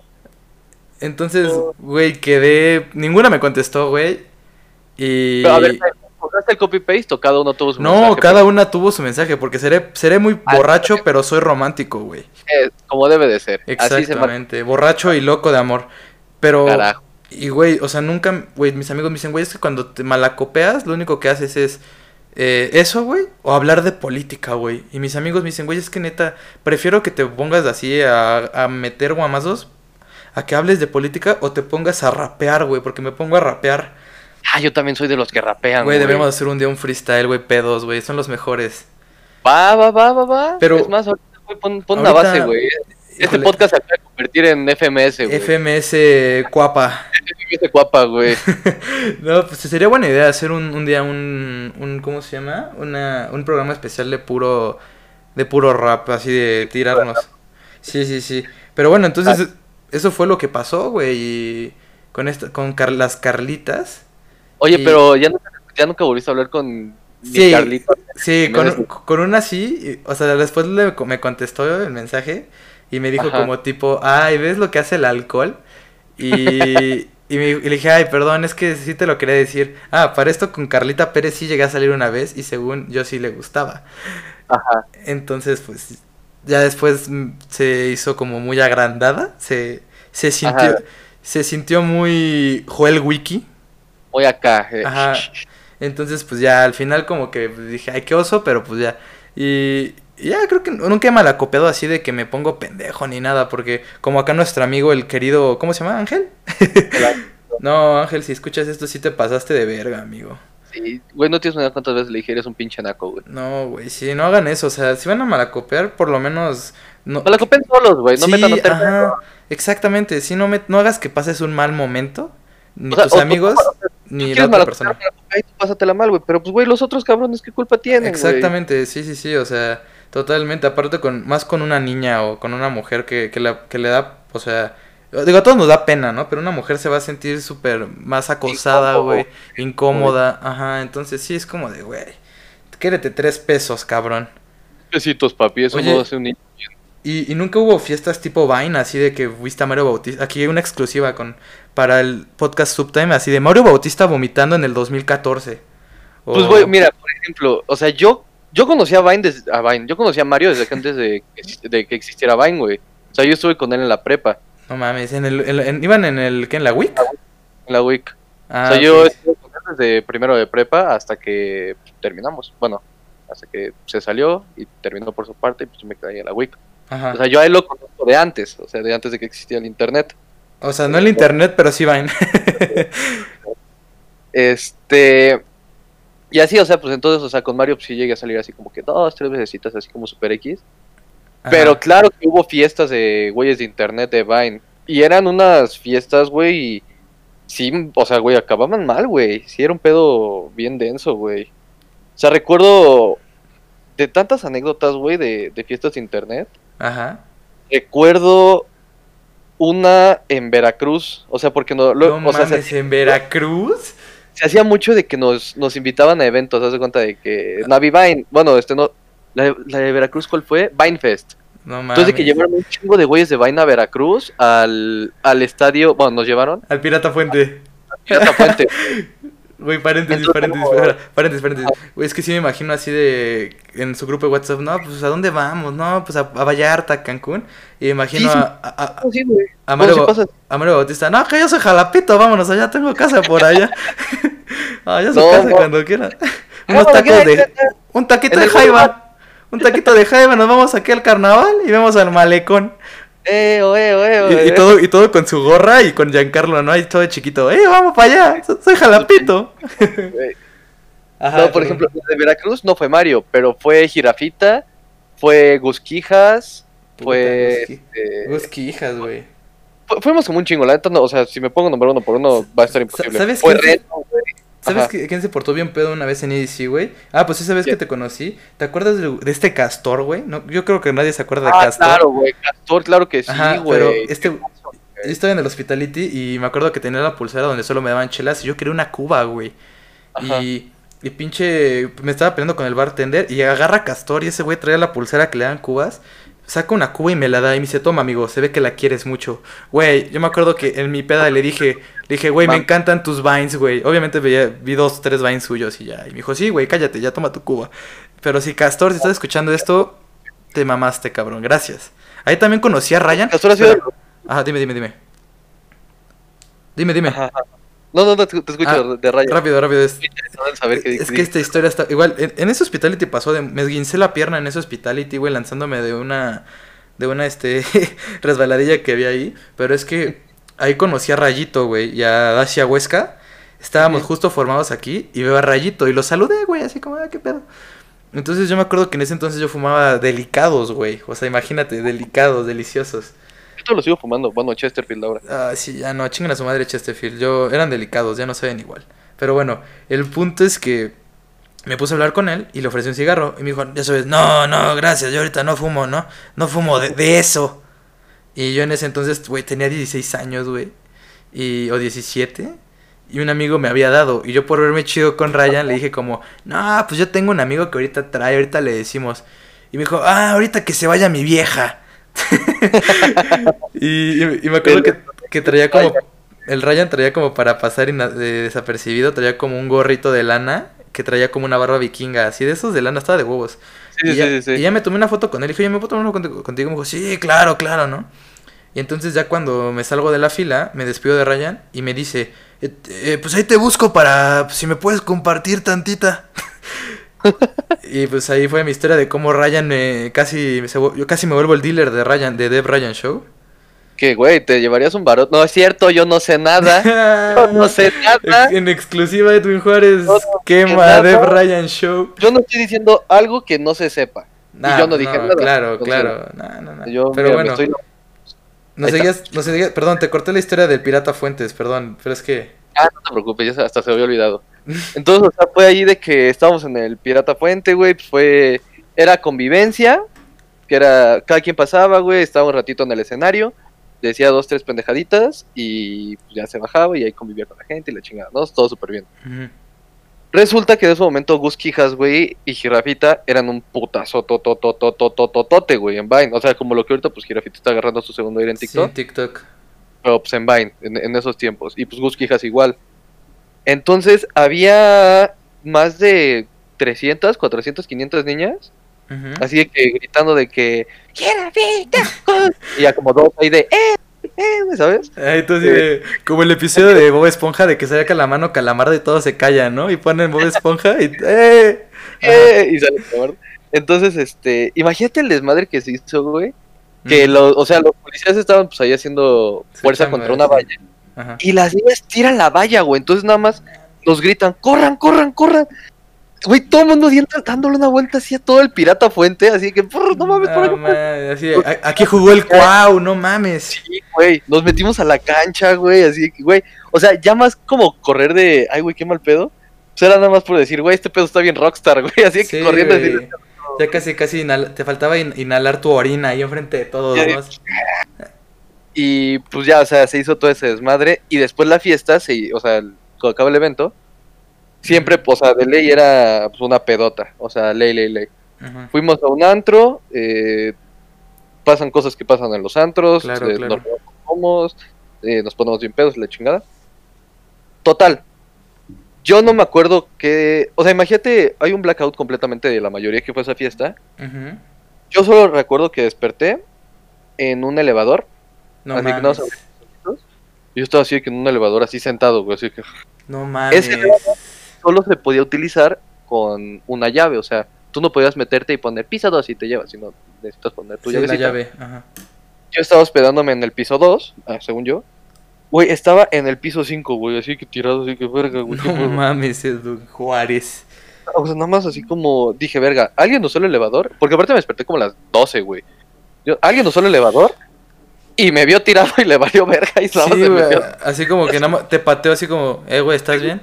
Speaker 1: Entonces, güey, quedé. Ninguna me contestó, güey. Y.
Speaker 2: Pero a ver, ¿Encontraste el copy-paste o cada uno tuvo su
Speaker 1: mensaje? No, cada una tuvo su mensaje, porque seré, seré muy ah, borracho, pero soy romántico, güey.
Speaker 2: como debe de ser.
Speaker 1: Exactamente, borracho y loco de amor. Pero. Carajo. Y, güey, o sea, nunca. Güey, mis amigos me dicen, güey, es que cuando te malacopeas, lo único que haces es. Eh, eso, güey, o hablar de política, güey. Y mis amigos me dicen, güey, es que neta, prefiero que te pongas así a, a meter guamazos a que hables de política o te pongas a rapear, güey, porque me pongo a rapear.
Speaker 2: Ah, yo también soy de los que rapean,
Speaker 1: güey. debemos hacer un día un freestyle, güey, pedos, güey, son los mejores.
Speaker 2: Va, va, va, va, va. Pero, es más, ahorita, pon, pon la base, güey. Este podcast se acaba de convertir en FMS, güey.
Speaker 1: FMS Cuapa.
Speaker 2: FMS Cuapa, güey. [laughs]
Speaker 1: no, pues sería buena idea hacer un, un día un, un, ¿cómo se llama? Una, un programa especial de puro, de puro rap, así de tirarnos. Sí, sí, sí. Pero bueno, entonces, eso fue lo que pasó, güey, con, esta, con las Carlitas.
Speaker 2: Oye, pero ya, ya nunca volviste a hablar con
Speaker 1: sí. Sí, con, una sí, o sea, después me contestó el mensaje y me dijo como tipo, ay, ¿ves lo que hace el alcohol? Y, [laughs] y, me, le dije, ay, perdón, es que sí te lo quería decir. Ah, para esto con Carlita Pérez sí llegué a salir una vez y según yo sí le gustaba. Ajá. Entonces, pues ya después mm, se hizo como muy agrandada, se, se sintió se sintió muy Joel Wiki.
Speaker 2: Muy acá.
Speaker 1: Eh. Ajá. Entonces, pues ya al final como que dije, ay, qué oso, pero pues ya. Y ya creo que nunca he malacopiado así de que me pongo pendejo ni nada, porque como acá nuestro amigo, el querido, ¿cómo se llama? Ángel. [laughs] no, Ángel, si escuchas esto, sí te pasaste de verga, amigo.
Speaker 2: Sí, güey, no tienes una cuántas veces le dije, eres un pinche naco, güey.
Speaker 1: No, güey, sí, no hagan eso, o sea, si van a malacopiar, por lo menos...
Speaker 2: No... Malacopen solos, güey, no
Speaker 1: sí, metan ajá, Exactamente, si no, me... no hagas que pases un mal momento, ni tus amigos, ni la otra persona.
Speaker 2: pásatela mal, güey, pero pues, güey, los otros cabrones, ¿qué culpa tienen,
Speaker 1: Exactamente, sí, sí, sí, o sea, totalmente, aparte con, más con una niña o con una mujer que, que, la, que le da, o sea Digo, a todos nos da pena, ¿no? Pero una mujer se va a sentir súper más acosada, güey. Incómoda. Ajá, entonces sí es como de, güey. Quédate tres pesos, cabrón.
Speaker 2: Besitos, papi. Eso no hace un niño.
Speaker 1: Y, y, nunca hubo fiestas tipo Vine, así de que fuiste a Mario Bautista. Aquí hay una exclusiva con para el podcast Subtime, así de Mario Bautista vomitando en el 2014.
Speaker 2: Pues, güey, mira, por ejemplo, o sea, yo yo conocí a Vine, desde, a Vine. Yo conocí a Mario desde antes de, de que existiera Vine, güey. O sea, yo estuve con él en la prepa.
Speaker 1: No mames, ¿en el, ¿iban en el qué? ¿En la WIC?
Speaker 2: En la WIC. Ah, o sea, yo estuve con él desde primero de prepa hasta que terminamos. Bueno, hasta que se salió y terminó por su parte y pues me quedé en la WIC. Ajá. O sea, yo a él lo conozco de antes, o sea, de antes de que existía el internet.
Speaker 1: O sea, no el internet, pero sí Vine. [laughs]
Speaker 2: este. Y así, o sea, pues entonces, o sea, con Mario pues sí llegué a salir así como que dos, tres veces así como Super X. Pero claro que hubo fiestas de güeyes de internet de Vine. Y eran unas fiestas, güey, y sí, o sea, güey, acababan mal, güey. Sí, era un pedo bien denso, güey. O sea, recuerdo de tantas anécdotas, güey, de, de fiestas de internet.
Speaker 1: Ajá.
Speaker 2: Recuerdo una en Veracruz, o sea, porque no,
Speaker 1: lo, no o mames, en Veracruz
Speaker 2: se hacía mucho de que nos, nos invitaban a eventos, haz de cuenta de que Navivine, bueno, este no, la, la, de Veracruz, ¿cuál fue? Vinefest. No mames. Entonces, que llevaron un chingo de güeyes de Vine a Veracruz al, al estadio, bueno, nos llevaron.
Speaker 1: Al Pirata Fuente.
Speaker 2: Al Pirata Fuente. [laughs]
Speaker 1: Güey, paréntesis, paréntesis, paréntesis, paréntesis. Güey, es que sí me imagino así de. En su grupo de WhatsApp, no, pues ¿a dónde vamos? No, pues a, a Vallarta, Cancún. Y me imagino a. a,
Speaker 2: sí, güey.
Speaker 1: a, Mario, a Mario Bautista, no, que yo soy jalapito, vámonos, allá tengo casa por allá. [laughs] ah, ya su no, casa no. cuando quiera. [laughs] Unos tacos de. Un taquito de jaiba. Un taquito de jaiba, nos vamos aquí al carnaval y vemos al malecón.
Speaker 2: Eh, eh, eh,
Speaker 1: y, y, todo, y todo con su gorra y con Giancarlo, ¿no? Ahí todo chiquito. ¡Eh, vamos para allá! Soy jalapito. [laughs] [laughs]
Speaker 2: Ajá, no, por ejemplo, de Veracruz no fue Mario, pero fue Girafita, fue Gusquijas, fue.
Speaker 1: Este... Gusquijas, güey.
Speaker 2: Fuimos como un chingo, la neta, no, o sea, si me pongo nombrar uno por uno va a estar imposible.
Speaker 1: ¿Sabes
Speaker 2: fue
Speaker 1: Reto, ¿Sabes quién se portó bien pedo una vez en EDC, güey? Ah, pues esa vez que te conocí. ¿Te acuerdas de, de este Castor, güey? No, yo creo que nadie se acuerda de
Speaker 2: ah,
Speaker 1: Castor.
Speaker 2: claro, güey. Castor, claro que sí, güey.
Speaker 1: Pero este... Yo estaba en el Hospitality y me acuerdo que tenía la pulsera donde solo me daban chelas y yo quería una cuba, güey. Y, y pinche... Me estaba peleando con el bartender y agarra a Castor y ese güey trae la pulsera que le dan cubas saca una cuba y me la da y me dice, toma amigo, se ve que la quieres mucho. Güey, yo me acuerdo que en mi peda le dije, le dije, güey, me encantan tus vines, güey. Obviamente veía, vi dos, tres vines suyos y ya. Y me dijo, sí, güey, cállate, ya toma tu cuba. Pero si Castor, si estás escuchando esto, te mamaste, cabrón. Gracias. Ahí también conocí a Ryan.
Speaker 2: Castor ha sido...
Speaker 1: Ajá, dime, dime, dime. Dime, dime. Ajá.
Speaker 2: No, no, no, te, escucho ah, de Ryan.
Speaker 1: Rápido, rápido. Es, es que esta historia está. Igual, en, ese hospitality pasó de. Me esguincé la pierna en ese hospitality, güey, lanzándome de una. De una, este. [laughs] resbaladilla que había ahí. Pero es que ahí conocí a Rayito, güey, y a Dacia Huesca. Estábamos justo formados aquí y veo a Rayito y lo saludé, güey, así como, ah, qué pedo. Entonces yo me acuerdo que en ese entonces yo fumaba delicados, güey. O sea, imagínate, delicados, deliciosos
Speaker 2: lo sigo fumando. Bueno, Chesterfield ahora.
Speaker 1: Ah, sí, ya no, chingan a su madre Chesterfield. Yo, eran delicados, ya no saben igual. Pero bueno, el punto es que me puse a hablar con él y le ofrecí un cigarro. Y me dijo, ya sabes, no, no, gracias, yo ahorita no fumo, ¿no? No fumo de, eso. Y yo en ese entonces, güey, tenía 16 años, güey. O 17. Y un amigo me había dado. Y yo por verme chido con Ryan le dije como, no, pues yo tengo un amigo que ahorita trae, ahorita le decimos. Y me dijo, ah, ahorita que se vaya mi vieja. [laughs] y, me acuerdo que, traía como. El Ryan traía como para pasar desapercibido, traía como un gorrito de lana que traía como una barba vikinga, así de esos de lana, estaba de huevos. y, ya, me tomé una foto con él y dije, oye, ¿me puedo tomar una foto contigo? Y me dijo, sí, claro, claro, ¿no? Y entonces ya cuando me salgo de la fila, me despido de Ryan y me dice, eh, eh, pues ahí te busco para si me puedes compartir tantita. [laughs] [laughs] y pues ahí fue mi historia de cómo Ryan me casi yo casi me vuelvo el dealer de Ryan de Dev Ryan Show.
Speaker 2: Que güey, te llevarías un barot. No es cierto, yo no sé nada. [laughs] no sé nada.
Speaker 1: En exclusiva de Twin Juárez quema Dev Ryan Show.
Speaker 2: Yo no estoy diciendo algo que no se sepa. y yo no dije nada.
Speaker 1: Claro, claro. No, no, no. Pero bueno. No seguías, no seguías, perdón, te corté la historia del pirata Fuentes, perdón, pero es que
Speaker 2: Ah, no te preocupes, ya hasta se había olvidado. Entonces, o sea, fue ahí de que estábamos en el Pirata Fuente, güey, pues fue, era convivencia, que era, cada quien pasaba, güey, estaba un ratito en el escenario, decía dos, tres pendejaditas y pues, ya se bajaba y ahí convivía con la gente y la chingada, ¿no? Todo súper bien. Resulta que en ese momento Gus Quijas, güey, y Girafita eran un putazo tototototototote, güey, en Vine. O sea, como lo que ahorita, pues Girafita está agarrando su segundo aire en TikTok. Sí,
Speaker 1: en TikTok
Speaker 2: pero pues en Vine, en, esos tiempos. Y pues Gus Quijas igual. Entonces había más de 300, 400, 500 niñas. Así que gritando de que ¡Quiero [laughs] Y ya como dos ahí de ¡Eh! Eh, ¿sabes?
Speaker 1: entonces, eh, como el episodio de Bob Esponja de que se saca la mano calamardo y todo se calla, ¿no? Y ponen Bob Esponja y [laughs] ¡eh!
Speaker 2: ¡Eh! Y sale Entonces, este, imagínate el desmadre que se hizo, güey. Que los, o sea, los policías estaban pues ahí haciendo fuerza contra una valla. Y las niñas tiran la valla, güey. Entonces nada más nos gritan, corran, corran, corran. Güey, todo el mundo dándole una vuelta así a todo el pirata fuente, así que, no mames, por
Speaker 1: así, aquí jugó el Cuau, no mames.
Speaker 2: Sí, güey, nos metimos a la cancha, güey, así que, güey, o sea, ya más como correr de, ay, güey, qué mal pedo. Pues era nada más por decir, güey, este pedo está bien rockstar, güey, [laughs] así que corriendo. Así,
Speaker 1: ya casi, casi te faltaba inhalar tu orina ahí enfrente de todos,
Speaker 2: Y pues ya, o sea, se hizo todo ese desmadre. Y después la fiesta, se, o sea, cuando acaba el evento, siempre, o sea, de ley era pues, una pedota. O sea, ley, ley, ley. Fuimos a un antro, eh, pasan cosas que pasan en los antros, eh, Nos, eh, nos ponemos bien pedos, la chingada. Total. Yo no me acuerdo que. O sea, imagínate, hay un blackout completamente de la mayoría que fue esa fiesta. Yo solo recuerdo que desperté en un elevador. No mames. yo estaba así que en un elevador así sentado, güey, así que.
Speaker 1: No mames. Ese
Speaker 2: solo se podía utilizar con una llave, o sea, tú no podías meterte y poner piso 2 y te llevas, sino necesitas poner tu llave. Yo estaba hospedándome en el piso 2, ah, según yo. Güey, estaba en el piso 5, güey, así que tirado, así que verga, güey.
Speaker 1: No mames, Juárez.
Speaker 2: O sea, nada más así como dije, verga, ¿alguien usó el elevador? Porque aparte me desperté como a las 12, güey. ¿Alguien usó el elevador? Y me vio tirado y le valió verga y
Speaker 1: sí, Así como que nada más te pateó así como, eh, güey, ¿estás bien?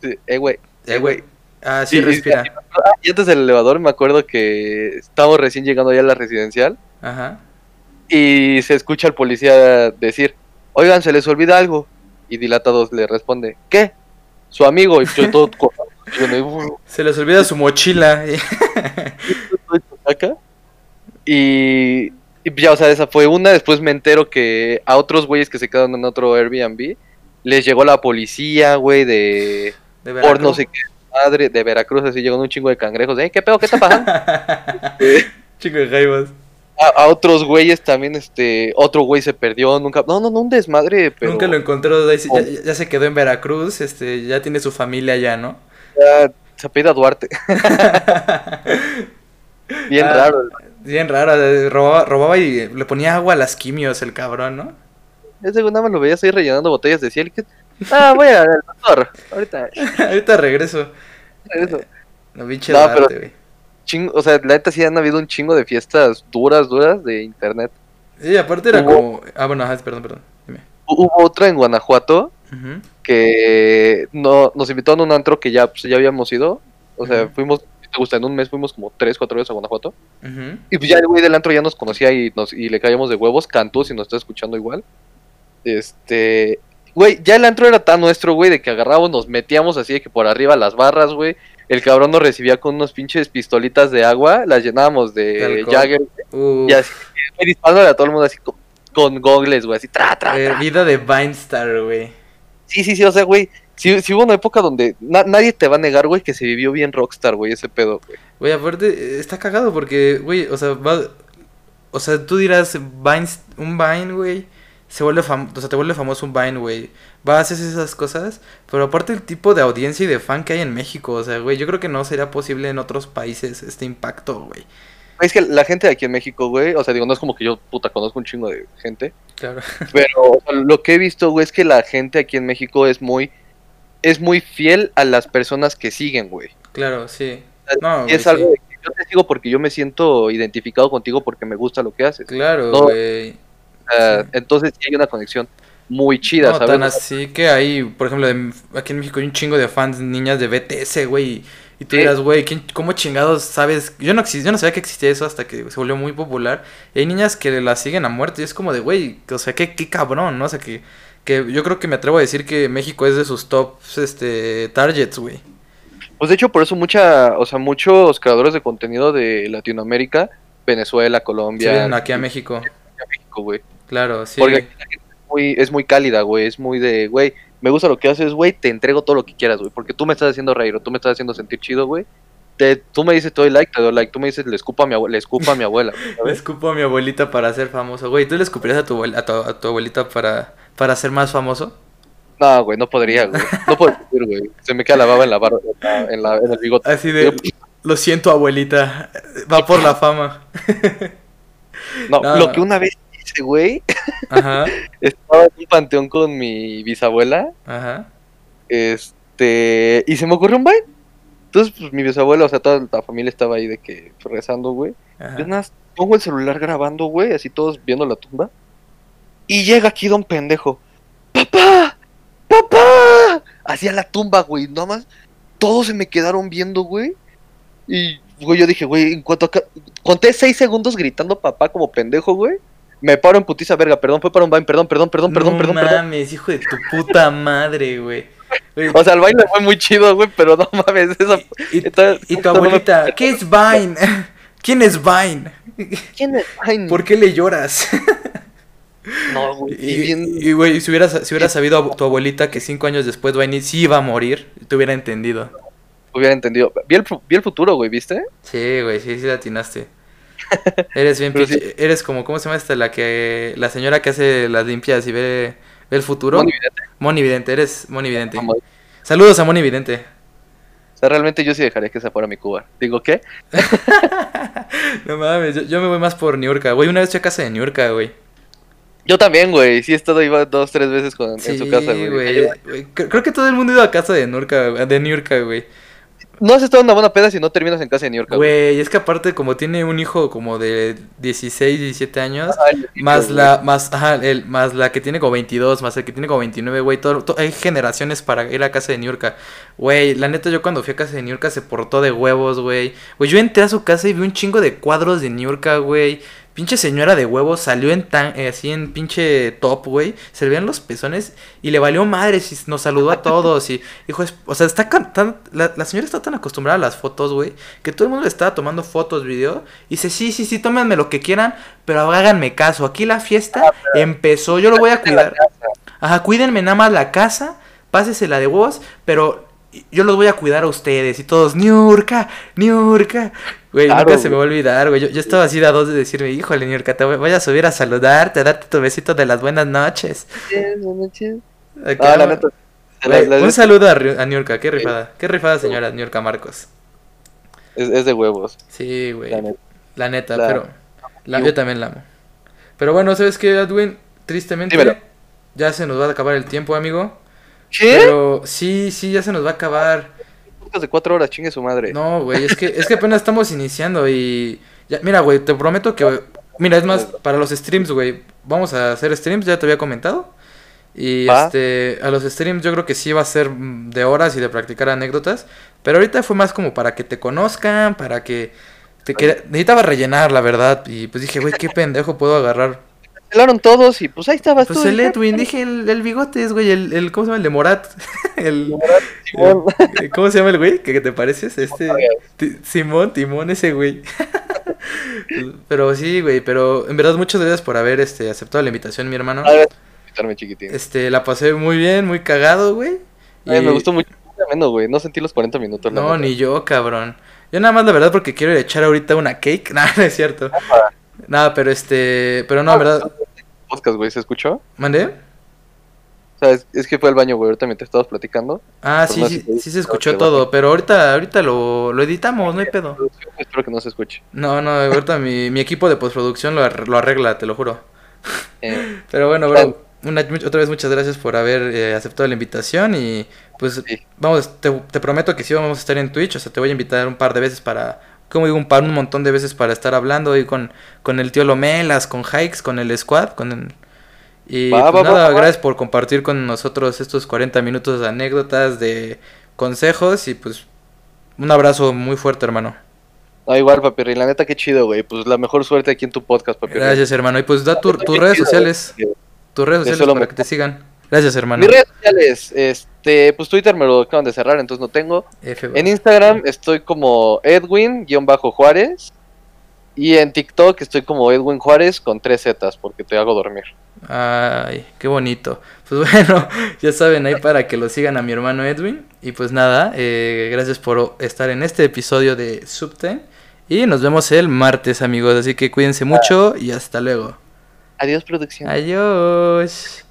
Speaker 2: Sí, eh, güey.
Speaker 1: Eh, güey. Ah, sí, respira.
Speaker 2: Y, antes del elevador me acuerdo que estábamos recién llegando ya a la residencial. Ajá. Y se escucha al policía decir, oigan, se les olvida algo. Y Dilatados le responde, ¿qué? Su amigo. Y yo todo... [laughs]
Speaker 1: se les olvida su mochila. [laughs]
Speaker 2: y, y ya, o sea, esa fue una. Después me entero que a otros güeyes que se quedaron en otro Airbnb les llegó la policía, güey, de. De Por no sé qué madre, de Veracruz, así llegó un chingo de cangrejos. ¿Eh? ¿Qué pedo? ¿Qué está pasando? [laughs]
Speaker 1: Chingo de jaibas.
Speaker 2: A, otros güeyes también, este, otro güey se perdió, nunca, no, no, no, un desmadre, pero...
Speaker 1: Nunca lo encontró, ya, ya, se quedó en Veracruz, este, ya tiene su familia allá, ¿no?
Speaker 2: Ya, se apellida Duarte. [laughs] bien ah, raro.
Speaker 1: Bien raro, robaba, robaba y le ponía agua a las quimios el cabrón, ¿no?
Speaker 2: Ese güey nada más lo veías ahí rellenando botellas de ciel. Ah, voy al doctor, ahorita. [laughs]
Speaker 1: ahorita regreso. Regreso.
Speaker 2: No, pinche no, pero... güey chingo, o sea, la neta sí han habido un chingo de fiestas duras, duras de internet.
Speaker 1: Sí, aparte era como. Ah, bueno, perdón, perdón. Dime.
Speaker 2: Hubo otra en Guanajuato que no, nos invitaron a un antro que ya, pues, ya habíamos ido. O sea, fuimos, te gusta, en un mes fuimos como tres, cuatro veces a Guanajuato. Y pues ya el güey del antro ya nos conocía y, nos, y le caíamos de huevos. Cantú, si nos está escuchando igual. Este. Güey, ya el antro era tan nuestro, güey, de que agarrábamos, nos metíamos así de que por arriba las barras, güey el cabrón nos recibía con unos pinches pistolitas de agua, las llenábamos de Jagger, y así, disparándole a todo el mundo así con, gogles, güey, así, tra, tra,
Speaker 1: tra. Vida de Vinestar, güey.
Speaker 2: Sí, sí, sí, o sea, güey, sí, hubo una época donde nadie te va a negar, güey, que se vivió bien Rockstar, güey, ese pedo, güey.
Speaker 1: Güey, aparte, está cagado porque, güey, o sea, va... O sea, tú dirás, un Vine, güey, se vuelve famoso, o sea, te vuelve famoso un Vine, güey va, haces esas cosas, pero aparte el tipo de audiencia y de fan que hay en México, o sea, güey, yo creo que no sería posible en otros países este impacto, güey.
Speaker 2: Es que la gente aquí en México, güey, o sea, digo, no es como que yo, puta, conozco un chingo de gente. Claro. [laughs] Pero lo que he visto, güey, es que la gente aquí en México es muy, es muy fiel a las personas que siguen, güey.
Speaker 1: Claro, sí.
Speaker 2: y es algo que yo te sigo porque yo me siento identificado contigo porque me gusta lo que haces.
Speaker 1: Claro, güey.
Speaker 2: Entonces sí hay una conexión muy chida, no,
Speaker 1: Tan así que hay, por ejemplo, aquí en México hay un chingo de fans, niñas de BTS, güey. Y tú dirás, güey, ¿cómo chingados sabes? Yo no, yo no sabía que existía eso hasta que se volvió muy popular. Y hay niñas que la siguen a muerte. Y es como de, güey, o sea, qué, qué cabrón, ¿no? O sea, que, que yo creo que me atrevo a decir que México es de sus tops este, targets, güey.
Speaker 2: Pues de hecho, por eso mucha, o sea, muchos creadores de contenido de Latinoamérica, Venezuela, Colombia.
Speaker 1: vienen aquí a México. Aquí
Speaker 2: a México, güey.
Speaker 1: Claro, sí
Speaker 2: muy, es muy cálida, güey. Es muy de, güey, me gusta lo que haces, güey, te entrego todo lo que quieras, güey. Porque tú me estás haciendo reír o tú me estás haciendo sentir chido, güey. Te, tú me dices, te doy like, te doy like. Tú me dices, le escupo a mi, abuela, le escupo a mi abuela. [laughs]
Speaker 1: le escupo a mi abuelita para ser famoso, güey. ¿Tú le escupirías a tu, a tu, abuelita para, para ser más famoso?
Speaker 2: No, güey, no podría, güey. No puedo decir, güey. Se me queda la baba en la barba, en, la, en el bigote.
Speaker 1: Así de, lo siento, abuelita. Va por la fama. [laughs]
Speaker 2: no, lo que una vez ese güey. Ajá. [laughs] Estaba en un panteón con mi bisabuela. Ajá. Este. Y se me ocurrió un baile. Entonces, pues mi bisabuela, o sea, toda la familia estaba ahí de que rezando, güey. Yo nada pongo el celular grabando, güey, así todos viendo la tumba. Y llega aquí don pendejo. ¡Papá! ¡Papá! Hacia la tumba, güey. Nada más. Todos se me quedaron viendo, güey. Y, güey, yo dije, güey, en cuanto acá... Conté seis segundos gritando papá como pendejo, güey. Me paro en putiza verga, perdón, fue para un baile, perdón, perdón, perdón, perdón,
Speaker 1: no
Speaker 2: perdón, perdón.
Speaker 1: mames, hijo de tu puta madre, güey. Güey,
Speaker 2: O sea, el baile fue muy chido, güey, pero no mames, eso...
Speaker 1: y, y-
Speaker 2: Entonces,
Speaker 1: y tu
Speaker 2: esto no me-
Speaker 1: abuelita, ¿qué [laughs] es Vine? ¿Quién es Vine?
Speaker 2: ¿Quién es? Ay,
Speaker 1: ¿Por qué le lloras?
Speaker 2: No, güey,
Speaker 1: Y,
Speaker 2: y bien...
Speaker 1: y, güey, si hubieras, si hubieras sabido a tu abuelita que cinco años después Vine sí iba a morir, te hubiera entendido.
Speaker 2: Hubiera entendido. Vi el, vi el futuro, güey, ¿viste?
Speaker 1: Sí, güey, sí, sí atinaste. Eres bien [laughs] pinche- Eres como, ¿cómo se llama esta? La que. La señora que hace las limpias y ve, ve el futuro.
Speaker 2: Moni Vidente.
Speaker 1: Moni Vidente, eres Moni Vidente. Saludos a Moni Vidente.
Speaker 2: O sea, realmente yo sí dejaría que se fuera mi Cuba. Digo, ¿qué? [laughs]
Speaker 1: No mames, yo, yo me voy más por Niurka. Güey, una vez fui a casa de Niurka, güey.
Speaker 2: Yo también, güey. Sí he estado, iba dos, tres veces con,
Speaker 1: Sí,
Speaker 2: en su casa, güey.
Speaker 1: Creo que todo el mundo ido a casa de Niurka, de Niurka, güey.
Speaker 2: No has estado en una buena peda si no terminas en casa de New York, güey.
Speaker 1: Güey, es que aparte como tiene un hijo como de 16, 17 años,
Speaker 2: Ay,
Speaker 1: más la más ajá, el más la que tiene como 22, más el que tiene como 29, güey, todo, to- hay generaciones para ir a casa de Niurka. Güey, la neta yo cuando fui a casa de Niurka se portó de huevos, güey. Güey, yo entré a su casa y vi un chingo de cuadros de Niurka, güey. Pinche señora de huevos salió en tan eh, así en pinche top, güey. Se le veían los pezones y le valió madres y nos saludó a todos y [laughs] dijo, es- o sea, está tan- la, la señora está tan acostumbrada a las fotos, güey, que todo el mundo le estaba tomando fotos, video, y dice, sí, sí, sí, tómenme lo que quieran, pero háganme caso, aquí la fiesta empezó, yo lo voy a cuidar. Ajá, cuídenme nada más la casa, pásesela de huevos, pero yo los voy a cuidar a ustedes y todos, Niurka, Niurka. Güey,
Speaker 2: Claro,
Speaker 1: nunca se me va a olvidar, güey. Yo, yo estaba así de a dos de decirme, híjole, Niurka, te voy, voy a subir a saludarte, a darte tu besito de las buenas noches. Acá,
Speaker 2: Ah, la neta.
Speaker 1: güey,
Speaker 2: la- la-
Speaker 1: un saludo a, a Niurka, qué rifada. Qué rifada, señora Niurka Marcos.
Speaker 2: es, es de huevos.
Speaker 1: Sí, güey.
Speaker 2: La neta.
Speaker 1: La neta,
Speaker 2: La-
Speaker 1: pero la- yo también la amo. Pero bueno, ¿sabes qué, Edwin? Tristemente,
Speaker 2: Dímelo.
Speaker 1: ya se nos va a acabar el tiempo, amigo.
Speaker 2: ¿Qué?
Speaker 1: Pero sí, sí, ya se nos va a acabar.
Speaker 2: Podcast de cuatro horas, chingue su madre.
Speaker 1: No, güey, es que, es que apenas estamos iniciando y... Ya, mira, güey, te prometo que... Mira, es más, para los streams, güey, vamos a hacer streams, ya te había comentado. Y este, a los streams yo creo que sí va a ser de horas y de practicar anécdotas. Pero ahorita fue más como para que te conozcan, para que... Te quería- Necesitaba rellenar, la verdad. Y pues dije, güey, qué [laughs] pendejo puedo agarrar.
Speaker 2: Cancelaron todos y pues ahí estabas
Speaker 1: Pues
Speaker 2: tú.
Speaker 1: el
Speaker 2: dije,
Speaker 1: Edwin, dije el, el bigotes, güey, el, el, ¿cómo se llama? El de Morat. [laughs] El,
Speaker 2: Simón.
Speaker 1: el- ¿Cómo se llama el güey? ¿Qué, te pareces? Este, Simón, Timón, ese güey. [laughs] pero sí, güey, pero en verdad muchas gracias por haber este, aceptado la invitación, mi hermano.
Speaker 2: Invitarme, chiquitín.
Speaker 1: Este, la pasé muy bien, muy cagado, güey.
Speaker 2: Ay,
Speaker 1: Y-
Speaker 2: me gustó mucho. Ameno, güey. No sentí los 40 minutos.
Speaker 1: No, ni yo, cabrón. Yo nada más, la verdad, porque quiero echar ahorita una cake. [laughs] Nada, no es cierto. Nada, pero este, pero no, en verdad,
Speaker 2: Podcast, güey, ¿se escuchó?
Speaker 1: ¿mandé?
Speaker 2: O sea, es, es que fue al baño, güey, ahorita mientras estabas platicando.
Speaker 1: Ah, sí,
Speaker 2: no,
Speaker 1: sí,
Speaker 2: sí,
Speaker 1: se escuchó todo, pero ahorita, ahorita lo, lo editamos, no hay pedo.
Speaker 2: Espero que no se escuche.
Speaker 1: No, no, ahorita mi, mi equipo de postproducción lo, lo arregla, te lo juro.
Speaker 2: Eh, [laughs]
Speaker 1: Pero bueno, bro, una, otra vez muchas gracias por haber eh, aceptado la invitación y pues
Speaker 2: Sí.
Speaker 1: vamos, te, te prometo que sí vamos a estar en Twitch, o sea, te voy a invitar un par de veces para, como digo, un par, un montón de veces para estar hablando ahí con, con el tío Lomelas, con Hikes, con el Squad, con el- Y
Speaker 2: Va,
Speaker 1: pues
Speaker 2: va,
Speaker 1: nada,
Speaker 2: va.
Speaker 1: gracias por compartir con nosotros estos 40 minutos de anécdotas, de consejos y pues un abrazo muy fuerte, hermano.
Speaker 2: no, igual, papi, la neta, qué chido, güey. Pues la mejor suerte aquí en tu podcast, papi.
Speaker 1: Gracias, hermano. Y pues da tu- tus redes sociales, tus redes
Speaker 2: De
Speaker 1: sociales para que te sigan. Gracias, hermano.
Speaker 2: Mis redes sociales, este, pues Twitter me lo acaban de cerrar, entonces no tengo.
Speaker 1: F,
Speaker 2: En Instagram estoy como Edwin-Juárez. Y en TikTok estoy como Edwin Juárez con tres Zetas, porque te hago dormir.
Speaker 1: Ay, qué bonito. Pues [laughs] bueno, ya saben ahí para que lo sigan a mi hermano Edwin. Y pues nada, eh, gracias por estar en este episodio de Subtime. Y nos vemos el martes, amigos. Así que cuídense mucho y hasta luego.
Speaker 2: Adiós, producción.
Speaker 1: Adiós.